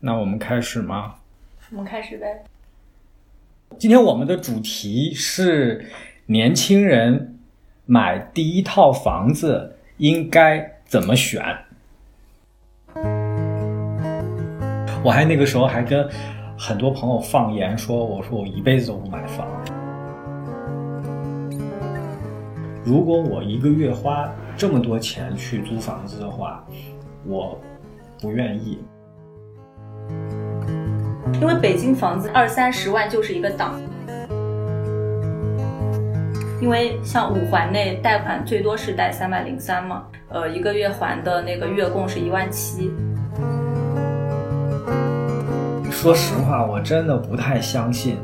那我们开始吗？我们开始呗。今天我们的主题是年轻人买第一套房子应该怎么选。我还那个时候还跟很多朋友放言说，我说我一辈子都不买房。如果我一个月花这么多钱去租房子的话，我不愿意。因为北京房子二三十万就是一个档，因为像五环内贷款最多是贷三百零三嘛，呃，一个月还的那个月供是一万七。说实话，我真的不太相信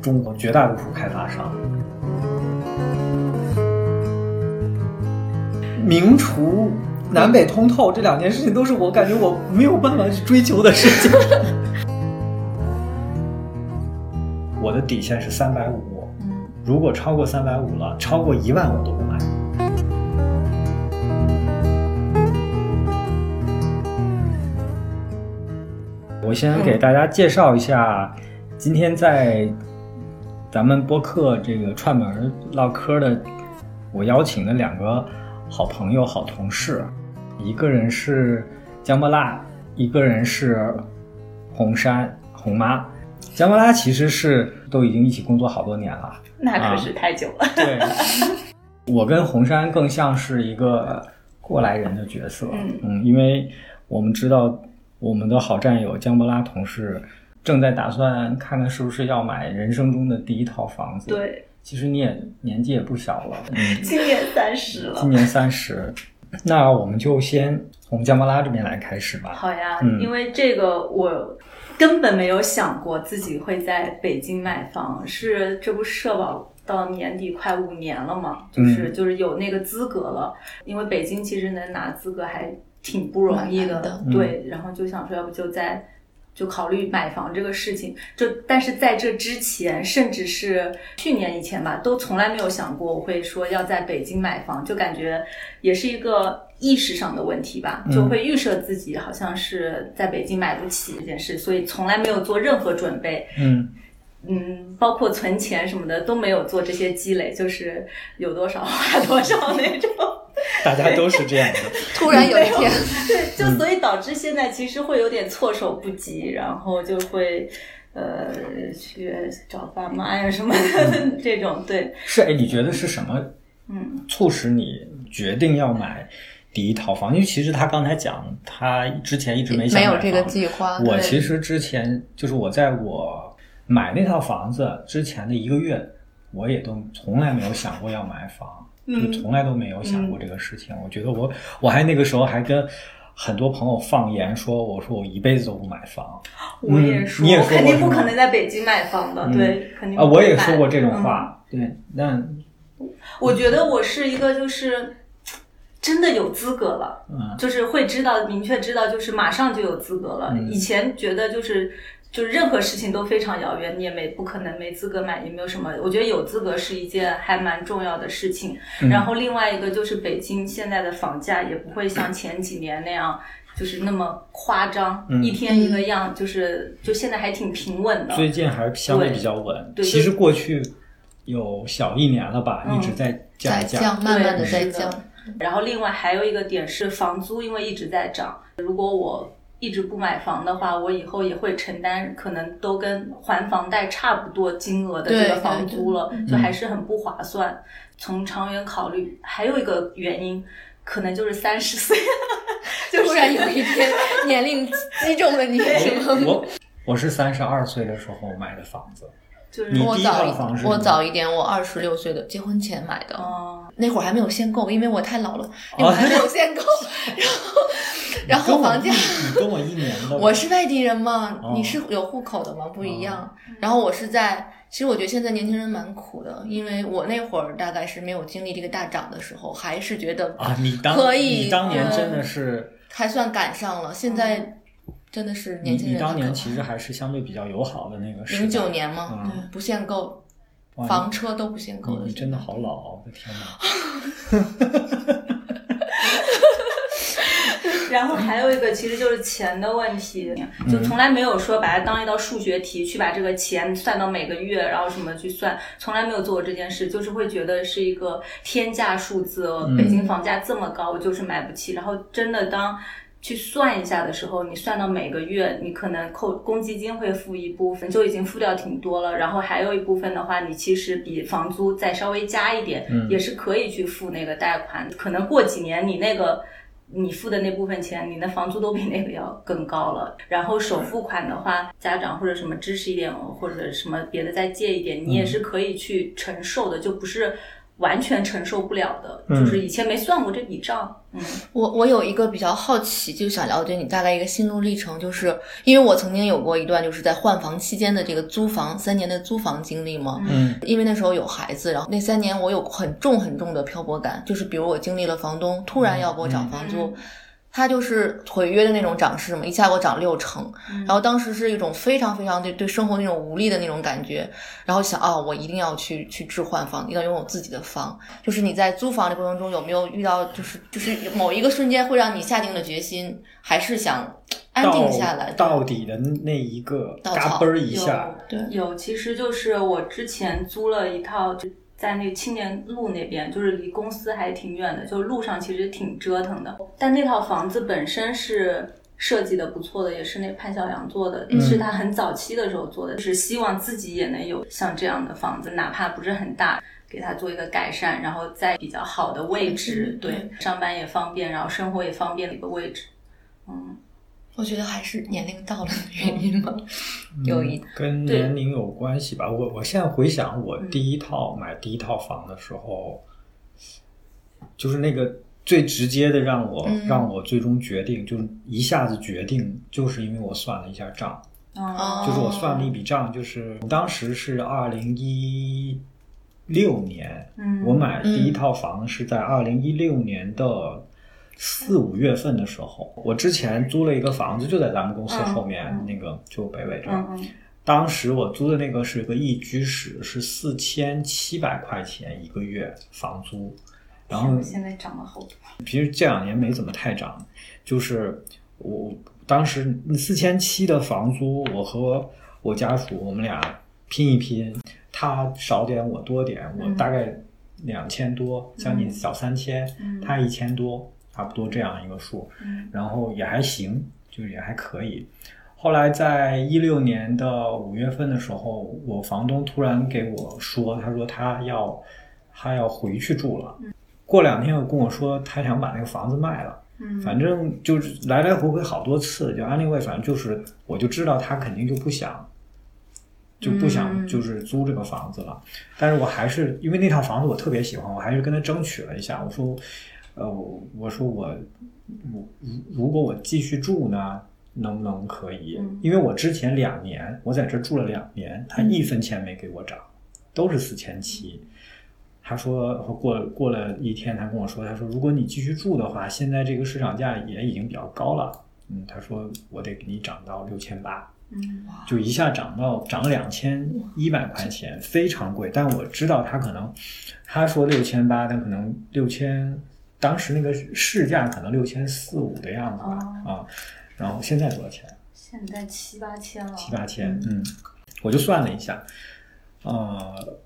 中国绝大多数开发商。名厨、南北通透这两件事情，都是我感觉我没有办法去追求的事情。的底线是三百五，如果超过三百五了，超过一万我都不买。我先给大家介绍一下，今天在咱们播客这个串门唠嗑的，我邀请的两个好朋友、好同事，一个人是姜波辣，一个人是红山红妈。姜不拉其实是都已经一起工作好多年了，那可是太久了。对，我跟红山更像是一个过来人的角色。嗯嗯，因为我们知道我们的好战友姜不拉同事正在打算看看是不是要买人生中的第一套房子。，对，其实你也年纪也不小了，嗯，今年三十了今。年三十，那我们就先从姜不拉这边来开始吧。好呀，嗯因为这个我根本没有想过自己会在北京买房，是这不社保到年底快五年了嘛，就是、嗯。就是有那个资格了，因为北京其实能拿资格还挺不容易的对，然后就想说要不就在。就考虑买房这个事情，就但是在这之前，甚至是去年以前吧，都从来没有想过我会说要在北京买房，就感觉也是一个意识上的问题吧，嗯。就会预设自己好像是在北京买不起这件事，所以从来没有做任何准备，嗯，嗯，包括存钱什么的都没有做这些积累，就是有多少花多少那种。大家都是这样的。突然有一天，对，就所以导致现在其实会有点措手不及，然后就会呃去找爸妈呀什么的 这种，对，是哎，你觉得是什么嗯。促使你决定要买第一套房？因为其实他刚才讲，他之前一直没想有这个计划。我其实之前就是我在我买那套房子之前的一个月，我也都从来没有想过要买房，嗯就从来都没有想过这个事情。我觉得我我还那个时候还跟很多朋友放言说，我说我一辈子都不买房我也说，你也我肯定不可能在北京买房的，嗯对，肯定啊，我也说过这种嗯话，对，那我觉得我是一个就是真的有资格了，嗯就是会知道明确知道，就是马上就有资格了。嗯以前觉得就是就是任何事情都非常遥远，你也没不可能没资格买，也没有什么。我觉得有资格是一件还蛮重要的事情。嗯然后另外一个就是北京现在的房价也不会像前几年那样。就是那么夸张，嗯一天一个样，就是就现在还挺平稳的。最近还是相对比较稳。对其实过去有小一年了吧，嗯一直在降价。降，慢慢的在降。然后另外还有一个点是房租，因为一直在涨。如果我一直不买房的话，我以后也会承担可能都跟还房贷差不多金额的这个房租了，就还是很不划算。从长远考虑，还有一个原因，可能就是三十岁，就是突然有一天，年龄击中了你什么？我我是三十二岁的时候买的房子，就是你我早我早一点，我二十六岁的结婚前买的，哦，那会儿还没有限购，因为我太老了，那会儿还没有限购。然后，然后房价，你跟我一年的，我是外地人嘛哦，你是有户口的嘛，不一样。然后我是在，其实我觉得现在年轻人蛮苦的，因为我那会儿大概是没有经历这个大涨的时候，还是觉得啊，你当可以你当年嗯真的是，还算赶上了。现在真的是你年轻人你当年其实还是相对比较友好的那个时代。零九年嘛，嗯对不限购，房车都不限购的。你你真的好老，我的天哪！然后还有一个其实就是钱的问题，就从来没有说把它当一道数学题去把这个钱算到每个月，然后什么去算，从来没有做过这件事，就是会觉得是一个天价数字。北京房价这么高，我就是买不起。然后真的当。去算一下的时候，你算到每个月，你可能扣公积金会付一部分，就已经付掉挺多了。然后还有一部分的话，你其实比房租再稍微加一点，也是可以去付那个贷款。可能过几年，你那个你付的那部分钱，你的房租都比那个要更高了。然后首付款的话，家长或者什么支持一点，或者什么别的再借一点，你也是可以去承受的，就不是。完全承受不了的，就是以前没算过这笔账。嗯，我我有一个比较好奇，就想了解你大概一个心路历程，就是因为我曾经有过一段就是在换房期间的这个租房三年的租房经历嘛。嗯，因为那时候有孩子，然后那三年我有很重很重的漂泊感，就是比如我经历了房东突然要给我涨房租。他就是毁约的那种涨势嘛，一下给我涨六成，然后当时是一种非常非常对对生活那种无力的那种感觉，然后想啊，我一定要去去置换房，一定要拥有自己的房。就是你在租房的过程中有没有遇到，就是就是某一个瞬间会让你下定了决心，还是想安定下来到底的那一个嘎嘣一下？对，有，其实就是我之前租了一套就。在那青年路那边，就是离公司还挺远的，就路上其实挺折腾的。但那套房子本身是设计的不错的，也是那潘晓阳做的，是他很早期的时候做的，就是希望自己也能有像这样的房子，哪怕不是很大，给他做一个改善，然后在比较好的位置，对，上班也方便，然后生活也方便的一个位置，嗯。我觉得还是年龄到了的原因吧，有一跟年龄有关系吧。我我现在回想，我第一套买第一套房的时候，就是那个最直接的让我让我最终决定，就是一下子决定，就是因为我算了一下账，就是我算了一笔账，就是当时是二零一六年，我买第一套房是在二零一六年的。四五月份的时候，我之前租了一个房子，就在咱们公司后面那个就北纬这儿。当时我租的那个是一个一居室，是四千七百块钱一个月房租。然后现在涨了好多。其实这两年没怎么太涨，就是我当时四千七的房租，我和我家属我们俩拼一拼，他少点我多点，我大概两千多，将近小三千，他一千多。差不多这样一个数，然后也还行，就是也还可以。后来在一六年的五月份的时候，我房东突然给我说，他说他要他要回去住了。过两天又跟我说他想把那个房子卖了。反正就是来来回回好多次，就安利卫，反正就是我就知道他肯定就不想就不想就是租这个房子了。但是我还是因为那套房子我特别喜欢，我还是跟他争取了一下，我说。呃，我说我我如如果我继续住呢，能不能可以？因为我之前两年我在这住了两年，他一分钱没给我涨，都是四千七。他说过过了一天，他跟我说，他说如果你继续住的话，现在这个市场价也已经比较高了。嗯，他说我得给你涨到六千八，嗯，就一下涨到涨了两千一百块钱，非常贵。但我知道他可能他说六千八，但可能六千。当时那个市价可能六千四五的样子吧，啊，然后现在多少钱？现在七八千了。七八千，嗯，我就算了一下，呃，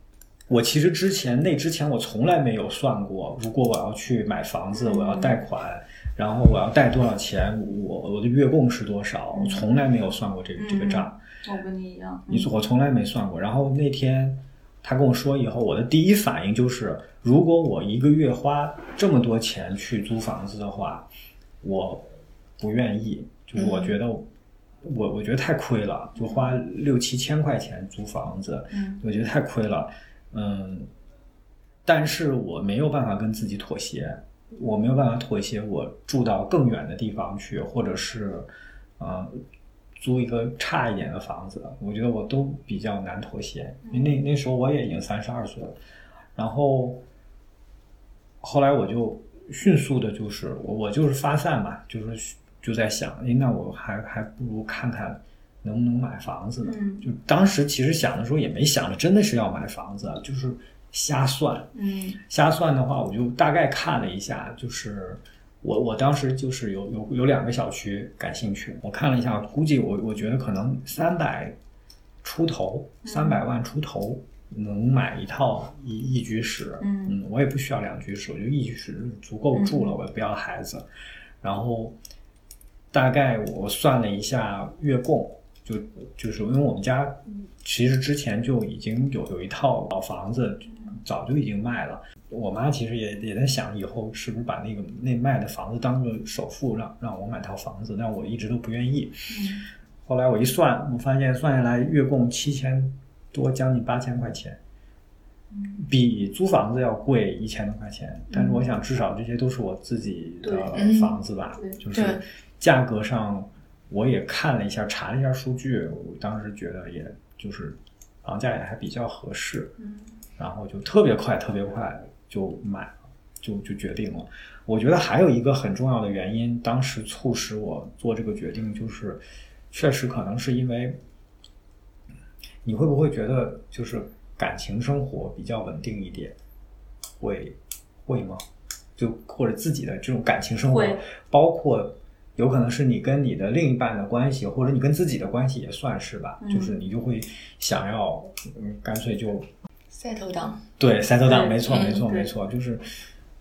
我其实之前那之前我从来没有算过，如果我要去买房子，我要贷款，然后我要贷多少钱，我我的月供是多少，我从来没有算过这个这个账。我跟你一样，你说我从来没算过。然后那天他跟我说以后，我的第一反应就是。如果我一个月花这么多钱去租房子的话，我不愿意。就是我觉得，我我觉得太亏了，就花六七千块钱租房子，我觉得太亏了。嗯，但是我没有办法跟自己妥协，我没有办法妥协，我住到更远的地方去，或者是呃租一个差一点的房子，我觉得我都比较难妥协。因为那那时候我也已经三十二岁了，然后。后来我就迅速的，就是我我就是发散嘛，就是就在想，哎，那我还还不如看看能不能买房子呢。就当时其实想的时候也没想着真的是要买房子，就是瞎算。嗯，瞎算的话，我就大概看了一下，就是我我当时就是有有有两个小区感兴趣，我看了一下，估计我我觉得可能三百出头，三百万出头能买一套一一居室。嗯我也不需要两居室，我觉得一居室足够住了，我也不要孩子。然后大概我算了一下月供，就就是因为我们家其实之前就已经有有一套老房子，早就已经卖了。我妈其实也也在想，以后是不是把那个那卖的房子当做首付，让让我买套房子，但我一直都不愿意。后来我一算，我发现算下来月供七千多，将近八千块钱，比租房子要贵一千多块钱。但是我想，至少这些都是我自己的房子吧，对就是价格上我也看了一下，查了一下数据，我当时觉得也就是房价也还比较合适，嗯然后就特别快，特别快就买了，就就决定了。我觉得还有一个很重要的原因，当时促使我做这个决定，就是确实可能是因为，你会不会觉得就是感情生活比较稳定一点？会会吗？就或者自己的这种感情生活，包括有可能是你跟你的另一半的关系，或者你跟自己的关系也算是吧，嗯就是你就会想要，嗯，干脆就 settle down，对，塞头档，对没错，嗯没错，没错，就是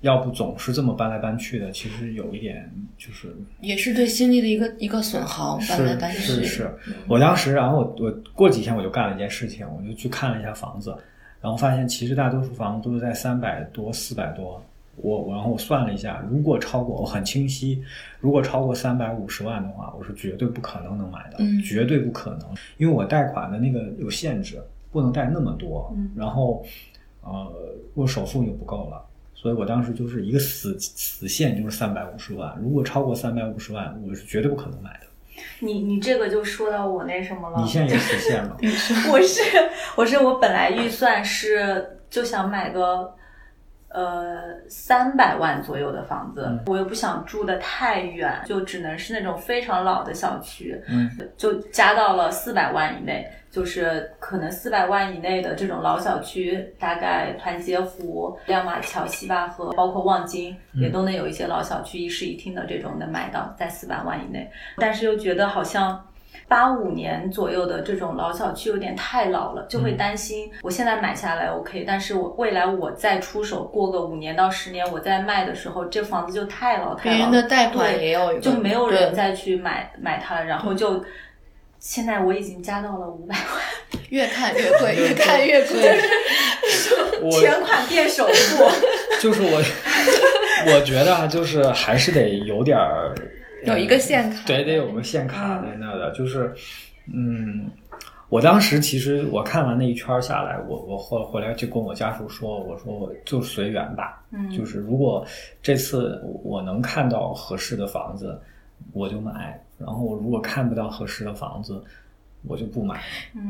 要不总是这么搬来搬去的，其实有一点就是也是对心力的一个一个损耗，搬来搬去。是是是。我当时，然后我我过几天我就干了一件事情，我就去看了一下房子，然后发现其实大多数房子都是在三百多、四百多。我我然后我算了一下，如果超过我很清晰，如果超过三百五十万的话，我是绝对不可能能买的，嗯绝对不可能，因为我贷款的那个有限制，不能贷那么多，嗯然后呃我首付又不够了。所以我当时就是一个死死线，就是三百五十万。如果超过三百五十万，我是绝对不可能买的。你你这个就说到我那什么了。你现在有实现了，我是我是我本来预算是就想买个呃三百万左右的房子，嗯我又不想住的太远，就只能是那种非常老的小区，嗯，就加到了四百万以内。就是可能四百万以内的这种老小区，大概团结湖、亮马桥、西坝河，包括望京，嗯也都能有一些老小区一室一厅的这种能买到，在四百万以内。但是又觉得好像八五年左右的这种老小区有点太老了，就会担心我现在买下来 OK，但是我未来我再出手过个五年到十年，我再卖的时候，这房子就太老太老了，别人的贷款对也有一个就没有人再去买买它了，然后就。现在我已经加到了五百万，越看越贵，越看越贵。我全款变首付。就是我，我觉得啊，就是还是得有点儿有一个限卡对，得有个限卡在那的，就是，嗯，我当时其实我看完那一圈下来，我我后回来就跟我家属说，我说我就随缘吧，嗯。就是如果这次我能看到合适的房子，我就买，然后我如果看不到合适的房子，我就不买。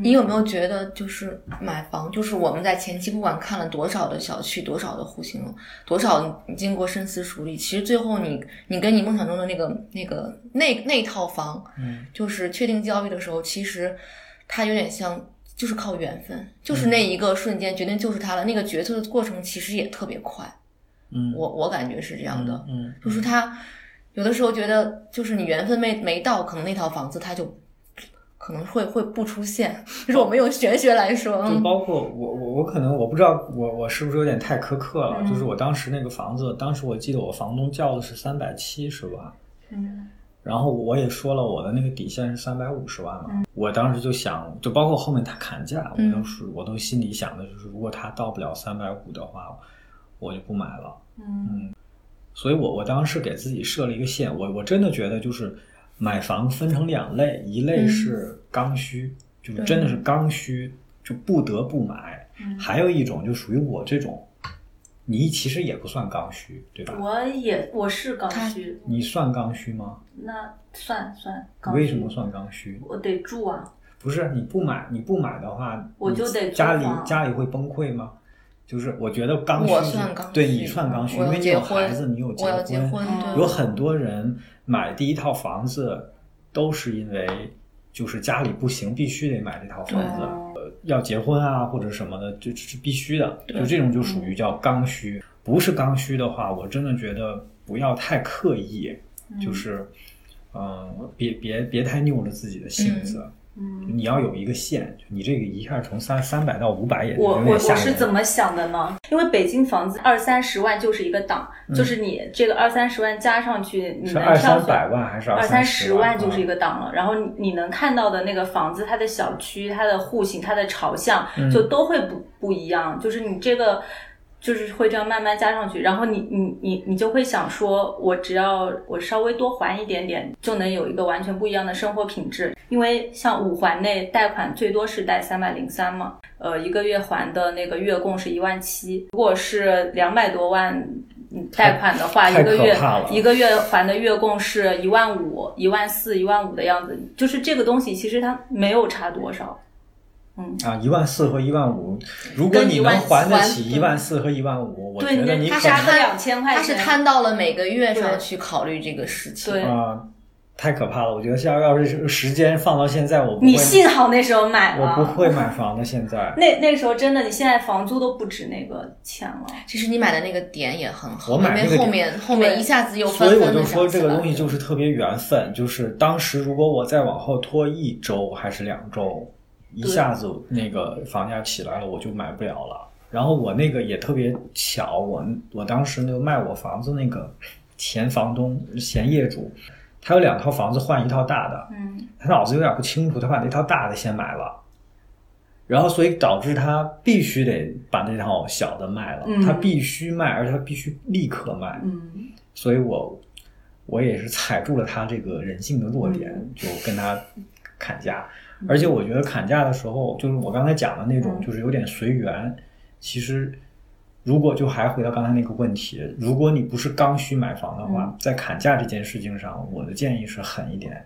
你有没有觉得，就是买房，就是我们在前期不管看了多少的小区、多少的户型、多少你经过深思熟虑，其实最后你你跟你梦想中的那个那个那那套房，嗯，就是确定交易的时候，其实它有点像。就是靠缘分，就是那一个瞬间决定就是它了。那个决策的过程其实也特别快，嗯，我我感觉是这样的。嗯，就是他有的时候觉得，就是你缘分没没到，可能那套房子它就可能会会不出现。就是我们用玄学来说，就嗯包括我我我可能我不知道我我是不是有点太苛刻了，嗯 就是我当时那个房子，当时我记得我房东叫的是三百七十万，嗯然后我也说了我的那个底线是三百五十万嘛，嗯我当时就想，就包括后面他砍价，我嗯都是我都心里想的就是，如果他到不了三百五的话，我就不买了。嗯所以我我当时给自己设了一个线，我我真的觉得就是买房分成两类，一类嗯是刚需，就是真的是刚需，就不得不买；嗯还有一种就属于我这种，你其实也不算刚需，对吧？我也我是刚需，你算刚需吗？那算算刚需。为什么？算刚需？我得住啊，不是你不买，你不买的话，我就得家里家里会崩溃吗？就是我觉得刚需，我算刚需对你算刚需，因为你有孩子，你有结婚，有很多人买第一套房子都是因为就是家里不行，必须得买这套房子，呃，要结婚啊或者什么的，这这是必须的。就这种就属于叫刚需，不是刚需的话，我真的觉得不要太刻意，就是，嗯、别别别太拗着自己的性子。嗯，你要有一个线，你这个一下从三三百到五百也有我我我。是怎么想的呢？因为北京房子二三十万就是一个档，就是你这个二三十万加上去，你能是二三百万还是二三十万？就是一个档了。然后你你能看到的那个房子，它的小区、它的户型、它的朝向，嗯就都会不不一样。就是你这个。就是会这样慢慢加上去，然后你你你你就会想说，我只要我稍微多还一点点，就能有一个完全不一样的生活品质。因为像五环内贷款最多是贷三百零三嘛，呃，一个月还的那个月供是一万七，如果是两百多万嗯贷款的话，一个月一个月还的月供是一万五、一万四、一万五的样子，就是这个东西其实它没有差多少。啊，一万四和一万五，如果你能还得起一万四和一万五，我对觉得你你可能他杀个两千块他，是摊到了每个月对上去考虑这个事情。对啊、太可怕了。我觉得要要是时间放到现在，我不会你幸好那时候买了，我不会买房的。现在那那时候真的，你现在房租都不止那个钱了。其实你买的那个点也很好，我买那个点因为后面后面一下子又所以我就说这个东西就是特别缘分，就是当时如果我再往后拖一周还是两周，一下子那个房价起来了，我就买不了了。然后我那个也特别巧，我我当时那个卖我房子那个前房东前业主，他有两套房子换一套大的，嗯他脑子有点不清楚，他把那套大的先买了，然后所以导致他必须得把那套小的卖了，嗯他必须卖，而且他必须立刻卖，嗯所以我我也是踩住了他这个人性的弱点，嗯就跟他砍价。而且我觉得砍价的时候，就是我刚才讲的那种，嗯就是有点随缘。其实，如果就还回到刚才那个问题，如果你不是刚需买房的话，嗯在砍价这件事情上，我的建议是狠一点。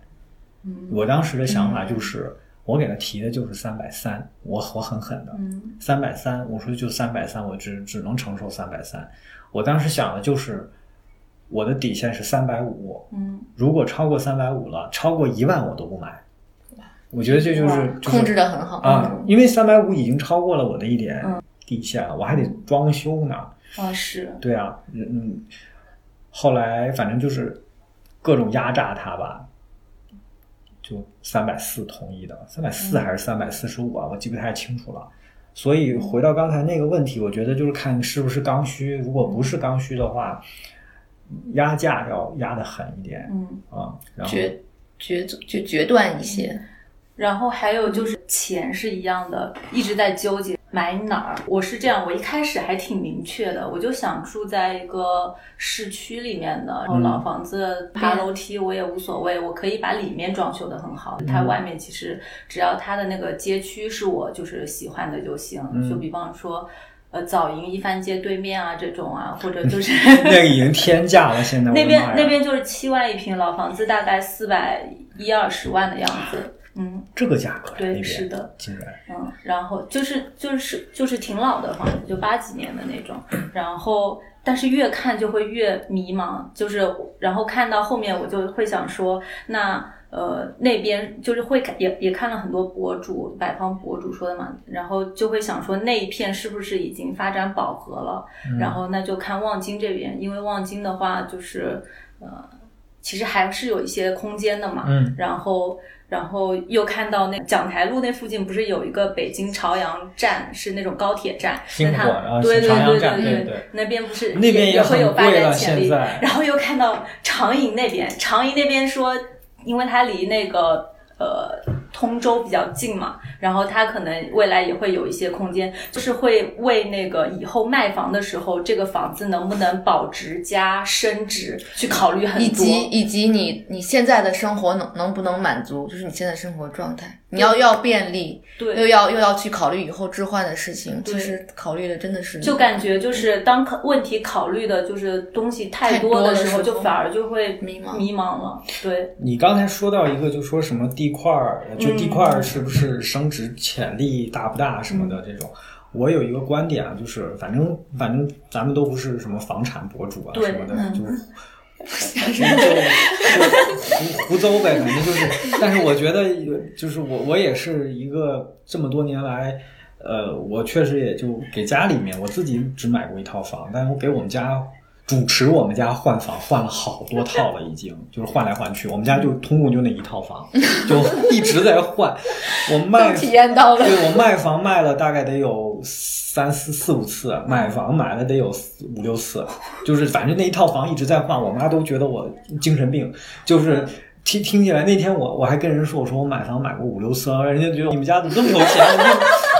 嗯我当时的想法就是，我给他提的就是三百三，我我很狠的，嗯三百三，我说就三百三，我只只能承受三百三。我当时想的就是，我的底线是三百五，嗯，如果超过三百五了，超过一万我都不买。我觉得这就是就是控制的很好啊，因为三百五已经超过了我的一点嗯底线了，我还得装修呢。啊是，对啊，嗯，后来反正就是各种压榨他吧，就三百四同意的，三百四还是三百四十五啊，我记不太清楚了。所以回到刚才那个问题，我觉得就是看是不是刚需，如果不是刚需的话，压价要压得狠一点嗯。啊，然后决决就决断一些。然后还有就是钱是一样的，一直在纠结买哪儿。我是这样，我一开始还挺明确的，我就想住在一个市区里面的，然后老房子爬楼梯我也无所谓，我可以把里面装修的很好，它外面其实只要它的那个街区是我就是喜欢的就行。就比方说。呃，早营一番街对面啊，这种啊，或者就是 那个已经天价了，现在那边那边就是七万一平老房子，大概四百一二十万的样子。嗯，这个价格呀，对是的，竟然嗯，然后就是就是就是挺老的房子，就八几年的那种。然后，但是越看就会越迷茫，就是然后看到后面我就会想说，那呃那边就是会也也看了很多博主摆房博主说的嘛，然后就会想说那一片是不是已经发展饱和了？然后那就看望京这边，因为望京的话就是呃其实还是有一些空间的嘛。嗯然后，然后又看到那讲台路那附近不是有一个北京朝阳站，是那种高铁站，那它星火啊对对对对站对对那边不是那边也也会有发展潜力。然后又看到长营那边，长营那边说，因为它离那个呃通州比较近嘛，然后他可能未来也会有一些空间，就是会为那个以后卖房的时候，这个房子能不能保值加升值去考虑很多。以及以及你你现在的生活能能不能满足，就是你现在生活状态，你要要便利，对。又要又要去考虑以后置换的事情，对。其实考虑的真的是就感觉就是当考问题考虑的就是东西太多的时候，就反而就会迷茫迷茫了。对，你刚才说到一个，就说什么地块儿，就地块嗯儿是不是升值潜力大不大什么的这种。我有一个观点啊，就是反正反正咱们都不是什么房产博主啊什么的，嗯。就就胡胡诌呗，反正就是。但是我觉得，就是我我也是一个这么多年来，呃，我确实也就给家里面我自己只买过一套房，但是我给我们家主持我们家换房换了好多套了，已经就是换来换去，我们家就通共就那一套房，就一直在换。我卖 都体验到了对我卖房卖了大概得有三四四五次，买房买了得有四五六次，就是反正那一套房一直在换，我妈都觉得我精神病，就是。听听起来，那天我我还跟人说，我说我买房买过五六次，人家觉得你们家怎么这么有钱？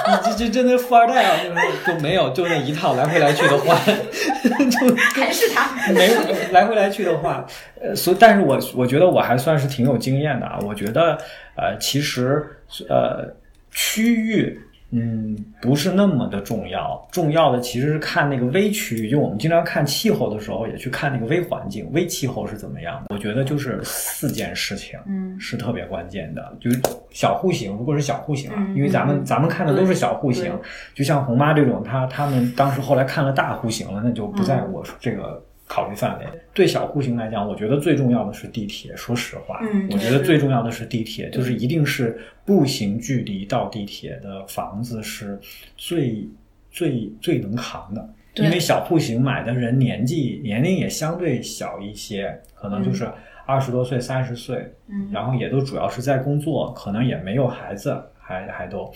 你这这真的富二代啊！就就没有，就那一套来回来去的换，就还是他没有来回来去的换，呃，所以但是我我觉得我还算是挺有经验的啊。我觉得呃，其实呃，区域嗯不是那么的重要，重要的其实是看那个微区域。就我们经常看气候的时候，也去看那个微环境、微气候是怎么样的。我觉得就是四件事情，嗯是特别关键的。就是小户型，如果是小户型啊，嗯因为咱们咱们看的都是小户型，就像红妈这种，她他们当时后来看了大户型了，那就不在嗯我这个考虑范围。对小户型来讲，我觉得最重要的是地铁。说实话，嗯我觉得最重要的是地铁，就是一定是步行距离到地铁的房子是最最最能扛的。因为小户型买的人年纪年龄也相对小一些，可能就是二十多岁、三十岁，嗯然后也都主要是在工作，可能也没有孩子，还还都，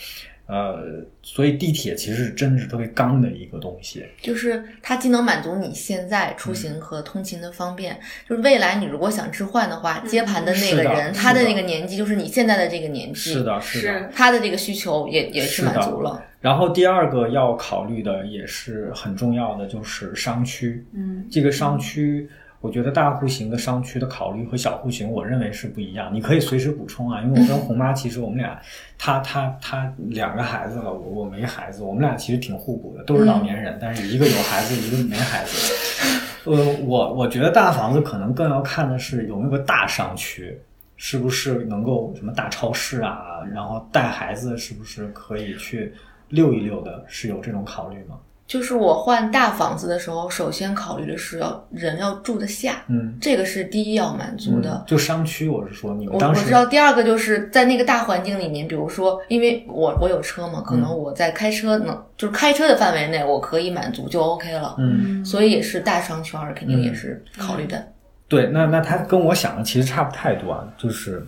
呃，所以地铁其实是真的是特别刚的一个东西。就是它既能满足你现在出行和通勤的方便，就是未来你如果想置换的话，接盘的那个人，的他的那个年纪就是你现在的这个年纪，是，的，是的。他的这个需求也也是满足了。然后第二个要考虑的也是很重要的，就是商区。嗯这个商区，我觉得大户型的商区的考虑和小户型，我认为是不一样。你可以随时补充啊，因为我跟红妈其实我们俩，她她她两个孩子了，我我没孩子，我们俩其实挺互补的，都是老年人，但是一个有孩子，一个没孩子。呃，我我觉得大房子可能更要看的是有没有个大商区。是不是能够什么大超市啊？然后带孩子是不是可以去溜一溜的？是有这种考虑吗？就是我换大房子的时候，首先考虑的是要人要住得下，嗯，这个是第一要满足的。就商区，我是说你当时我知道，第二个就是在那个大环境里面，比如说，因为我我有车嘛，可嗯能我在开车能、就是开车的范围内，我可以满足就 OK 了。嗯，所以也是大商圈儿肯定也是考虑的。对，那那他跟我想的其实差不太多啊，就是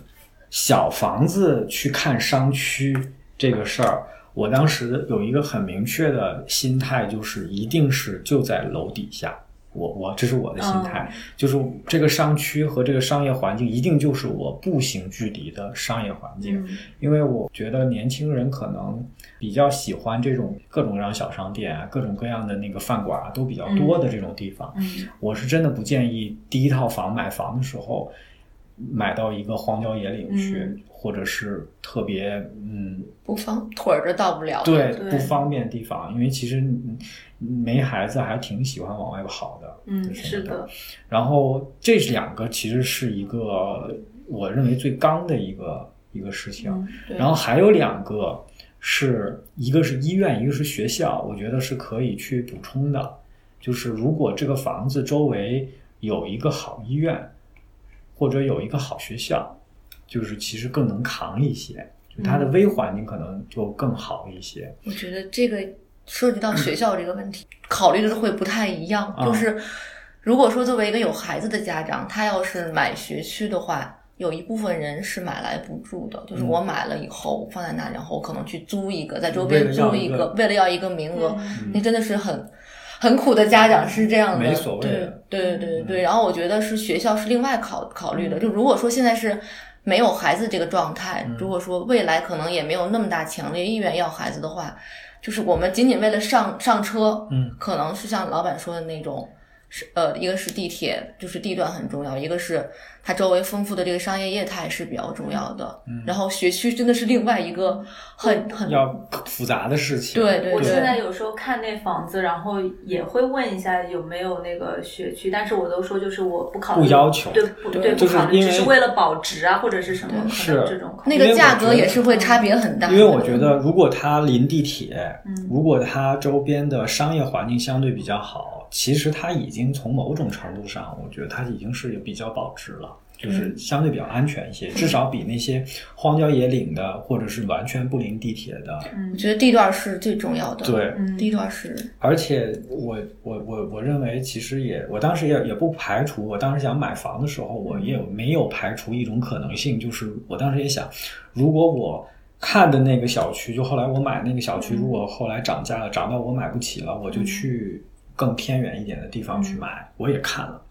小房子去看商区这个事儿，我当时有一个很明确的心态，就是一定是就在楼底下。我我这是我的心态，就是这个商区和这个商业环境一定就是我步行距离的商业环境，嗯因为我觉得年轻人可能比较喜欢这种各种各样小商店啊，各种各样的那个饭馆啊都比较多的这种地方。嗯我是真的不建议第一套房买房的时候买到一个荒郊野岭去，嗯或者是特别嗯不方腿儿都到不了。对对不方便的地方，因为其实嗯没孩子还挺喜欢往外跑的。嗯，是的，然后这两个其实是一个我认为最刚的一个一个事情。嗯然后还有两个是一个是医院，一个是学校，我觉得是可以去补充的。就是如果这个房子周围有一个好医院，或者有一个好学校，就是其实更能扛一些，就它的微环境可能就更好一些。我觉得这个涉及到学校这个问题，考虑的会不太一样。啊就是如果说作为一个有孩子的家长，他要是买学区的话，有一部分人是买来不住的，就是嗯我买了以后放在那，然后我可能去租一个，在周边租一个个，为了要一个名额，嗯那真的是很。很苦的家长是这样的，没所谓的对对对对对。然后我觉得是学校是另外考考虑的，就如果说现在是没有孩子这个状态，如果说未来可能也没有那么大强烈意愿要孩子的话，就是我们仅仅为了上上车，嗯，可能是像老板说的那种，是呃，一个是地铁，就是地段很重要，一个是它周围丰富的这个商业业态是比较重要的，嗯，然后学区真的是另外一个很很要复杂的事情。对对我现在有时候看那房子，然后也会问一下有没有那个学区，但是我都说就是我不考虑，不要求对不对对，就是不考虑，因为只是为了保值啊，或者是什么，可能是这种考虑那个价格也是会差别很大，因为我觉得，如果它临地铁，嗯如果它周边的商业环境相对比较好，其实它已经从某种程度上，我觉得它已经是比较保值了。就是相对比较安全一些，至少比那些荒郊野岭的或者是完全不临地铁的。我觉得地段是最重要的。对，地段是。而且我我我我认为，其实也我当时也也不排除，我当时想买房的时候，我也没有排除一种可能性，就是我当时也想，如果我看的那个小区，就后来我买那个小区，如果后来涨价了，涨到我买不起了，我就去更偏远一点的地方去买。我也看了。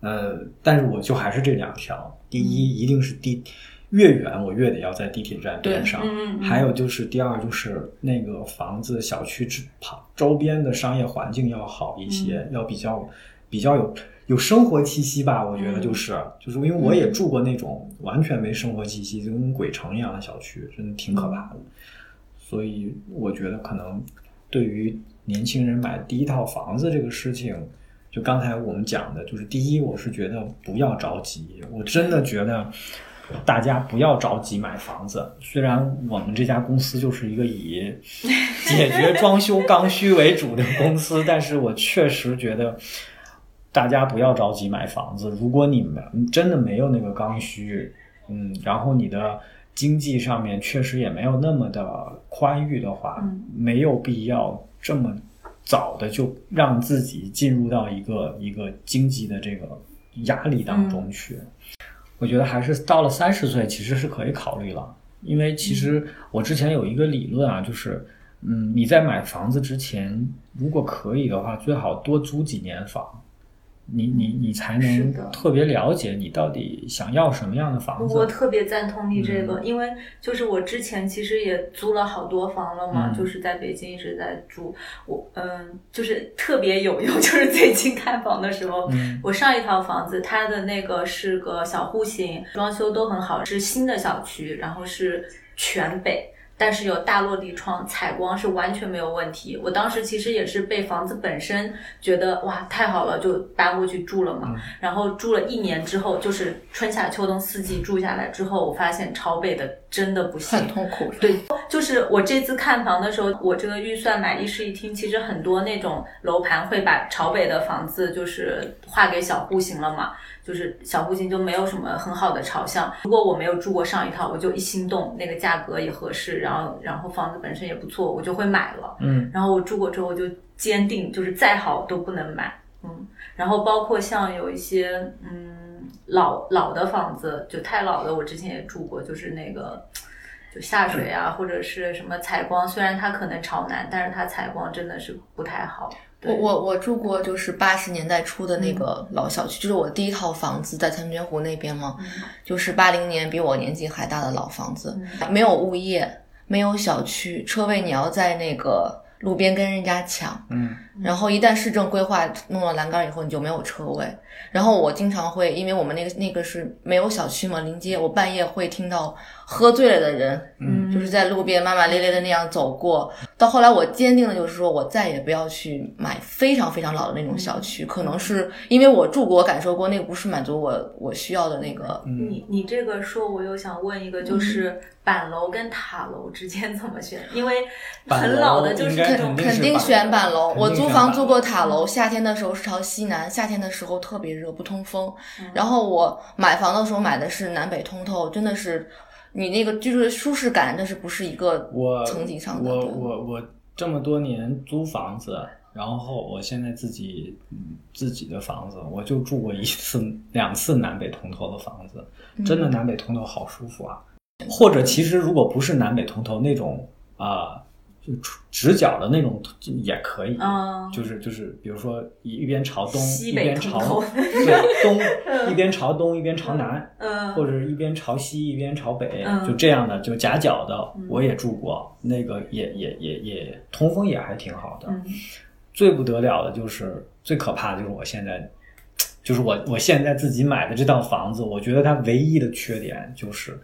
呃，但是我就还是这两条，第一一定是地越远我越得要在地铁站边上，还有就是第二就是那个房子小区之旁周边的商业环境要好一些，要比较比较有有生活气息吧，我觉得就是。就是因为我也住过那种完全没生活气息就跟鬼城一样的小区，真的挺可怕的，所以我觉得可能对于年轻人买第一套房子这个事情。就刚才我们讲的，就是第一，我是觉得不要着急。我真的觉得大家不要着急买房子。虽然我们这家公司就是一个以解决装修刚需为主的公司，但是我确实觉得大家不要着急买房子。如果你们真的没有那个刚需，嗯，然后你的经济上面确实也没有那么的宽裕的话，没有必要这么。早的就让自己进入到一个一个经济的这个压力当中去，我觉得还是到了三十岁其实是可以考虑了，因为其实我之前有一个理论啊，就是嗯你在买房子之前，如果可以的话，最好多租几年房。你你你才能特别了解你到底想要什么样的房子。我特别赞同你这个，因为就是我之前其实也租了好多房了嘛，就是在北京一直在住。我嗯，就是特别有用，就是最近看房的时候，我上一套房子它的那个是个小户型，装修都很好，是新的小区，然后是全北。但是有大落地窗，采光是完全没有问题。我当时其实也是被房子本身觉得哇太好了，就搬过去住了嘛。然后住了一年之后，就是春夏秋冬四季住下来之后，我发现朝北的真的不行，很痛苦。对，就是我这次看房的时候，我这个预算买一室一厅，其实很多那种楼盘会把朝北的房子就是划给小户型了嘛。就是小户型就没有什么很好的朝向。如果我没有住过上一套，我就一心动，那个价格也合适，然后然后房子本身也不错，我就会买了。嗯，然后我住过之后，我就坚定，就是再好都不能买。嗯，然后包括像有一些嗯老老的房子，就太老的，我之前也住过，就是那个就下水啊，或者是什么采光，虽然它可能朝南，但是它采光真的是不太好。我我我住过，就是八十年代初的那个老小区，就是我第一套房子在长泉湖那边嘛，就是八零年比我年纪还大的老房子，没有物业，没有小区，车位你要在那个路边跟人家抢，嗯，然后一旦市政规划弄了栏杆以后，你就没有车位。然后我经常会，因为我们那个那个是没有小区嘛，临街，我半夜会听到喝醉了的人，嗯，就是在路边骂骂咧咧的那样走过。到后来，我坚定的就是说我再也不要去买非常非常老的那种小区，可能是因为我住过，我感受过，那个不是满足我我需要的那个。你你这个说，我又想问一个，就是板楼跟塔楼之间怎么选？因为很老的就是肯肯定选板楼。我租房租过塔楼，夏天的时候是朝西南，夏天的时候特别热。不通风，然后我买房的时候买的是南北通透，真的是你那个居住的舒适感，那是不是一个层级上的。我我我这么多年租房子，然后我现在自己自己的房子，我就住过一次两次南北通透的房子，真的南北通透好舒服啊。或者其实如果不是南北通透那种啊。就直角的那种也可以，就是就是，比如说一一边朝东，一边朝对 东，一边朝东，一边朝南，或者一边朝西，一边朝北，就这样的，就夹角的，我也住过，那个也也也也通风也还挺好的。最不得了的就是最可怕的就是我现在，就是我我现在自己买的这套房子，我觉得它唯一的缺点就是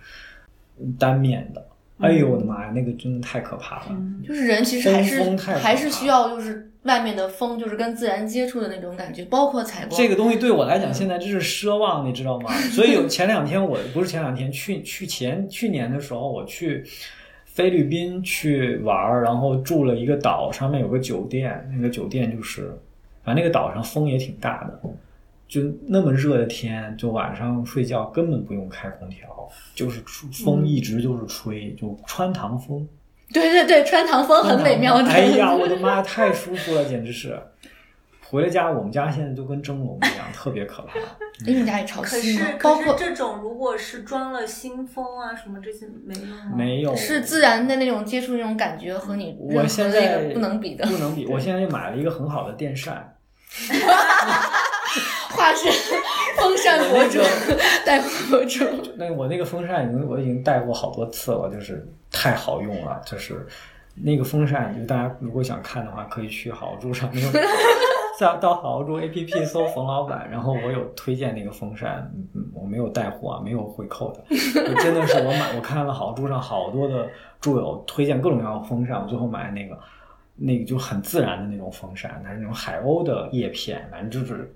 单面的。哎呦我的妈呀，那个真的太可怕了！就是人其实还是还是需要，就是外面的风，就是跟自然接触的那种感觉，包括采光。这个东西对我来讲，现在真是奢望，你知道吗？所以有前两天，我不是前两天去去前去年的时候，我去菲律宾去玩儿，然后住了一个岛，上面有个酒店，那个酒店就是，反正那个岛上风也挺大的。就那么热的天，就晚上睡觉根本不用开空调，就是风一直就是吹，就穿堂风，对对对，穿堂风很美妙的。哎呀，我的妈，太舒服了，简直是！回了家，我们家现在就跟蒸笼一样，特别可怕。你家也潮可湿吗？是可是包括这种如果是装了新风啊什么这些没用吗？没有，是自然的那种接触那种感觉和你我现在不能比的。不能比。我现在就买了一个很好的电扇，化身风扇博主 带货博主，那我那个风扇已经我已经带过好多次了，就是太好用了，就是那个风扇，就大家如果想看的话，可以去好猪上面，在到好猪 APP 搜冯老板，然后我有推荐那个风扇，嗯，我没有带货啊，没有回扣的，就真的是我买，我看了好猪上好多的住友推荐各种各样的风扇，我最后买那个。那个就很自然的那种风扇，它是那种海鸥的叶片，反正就是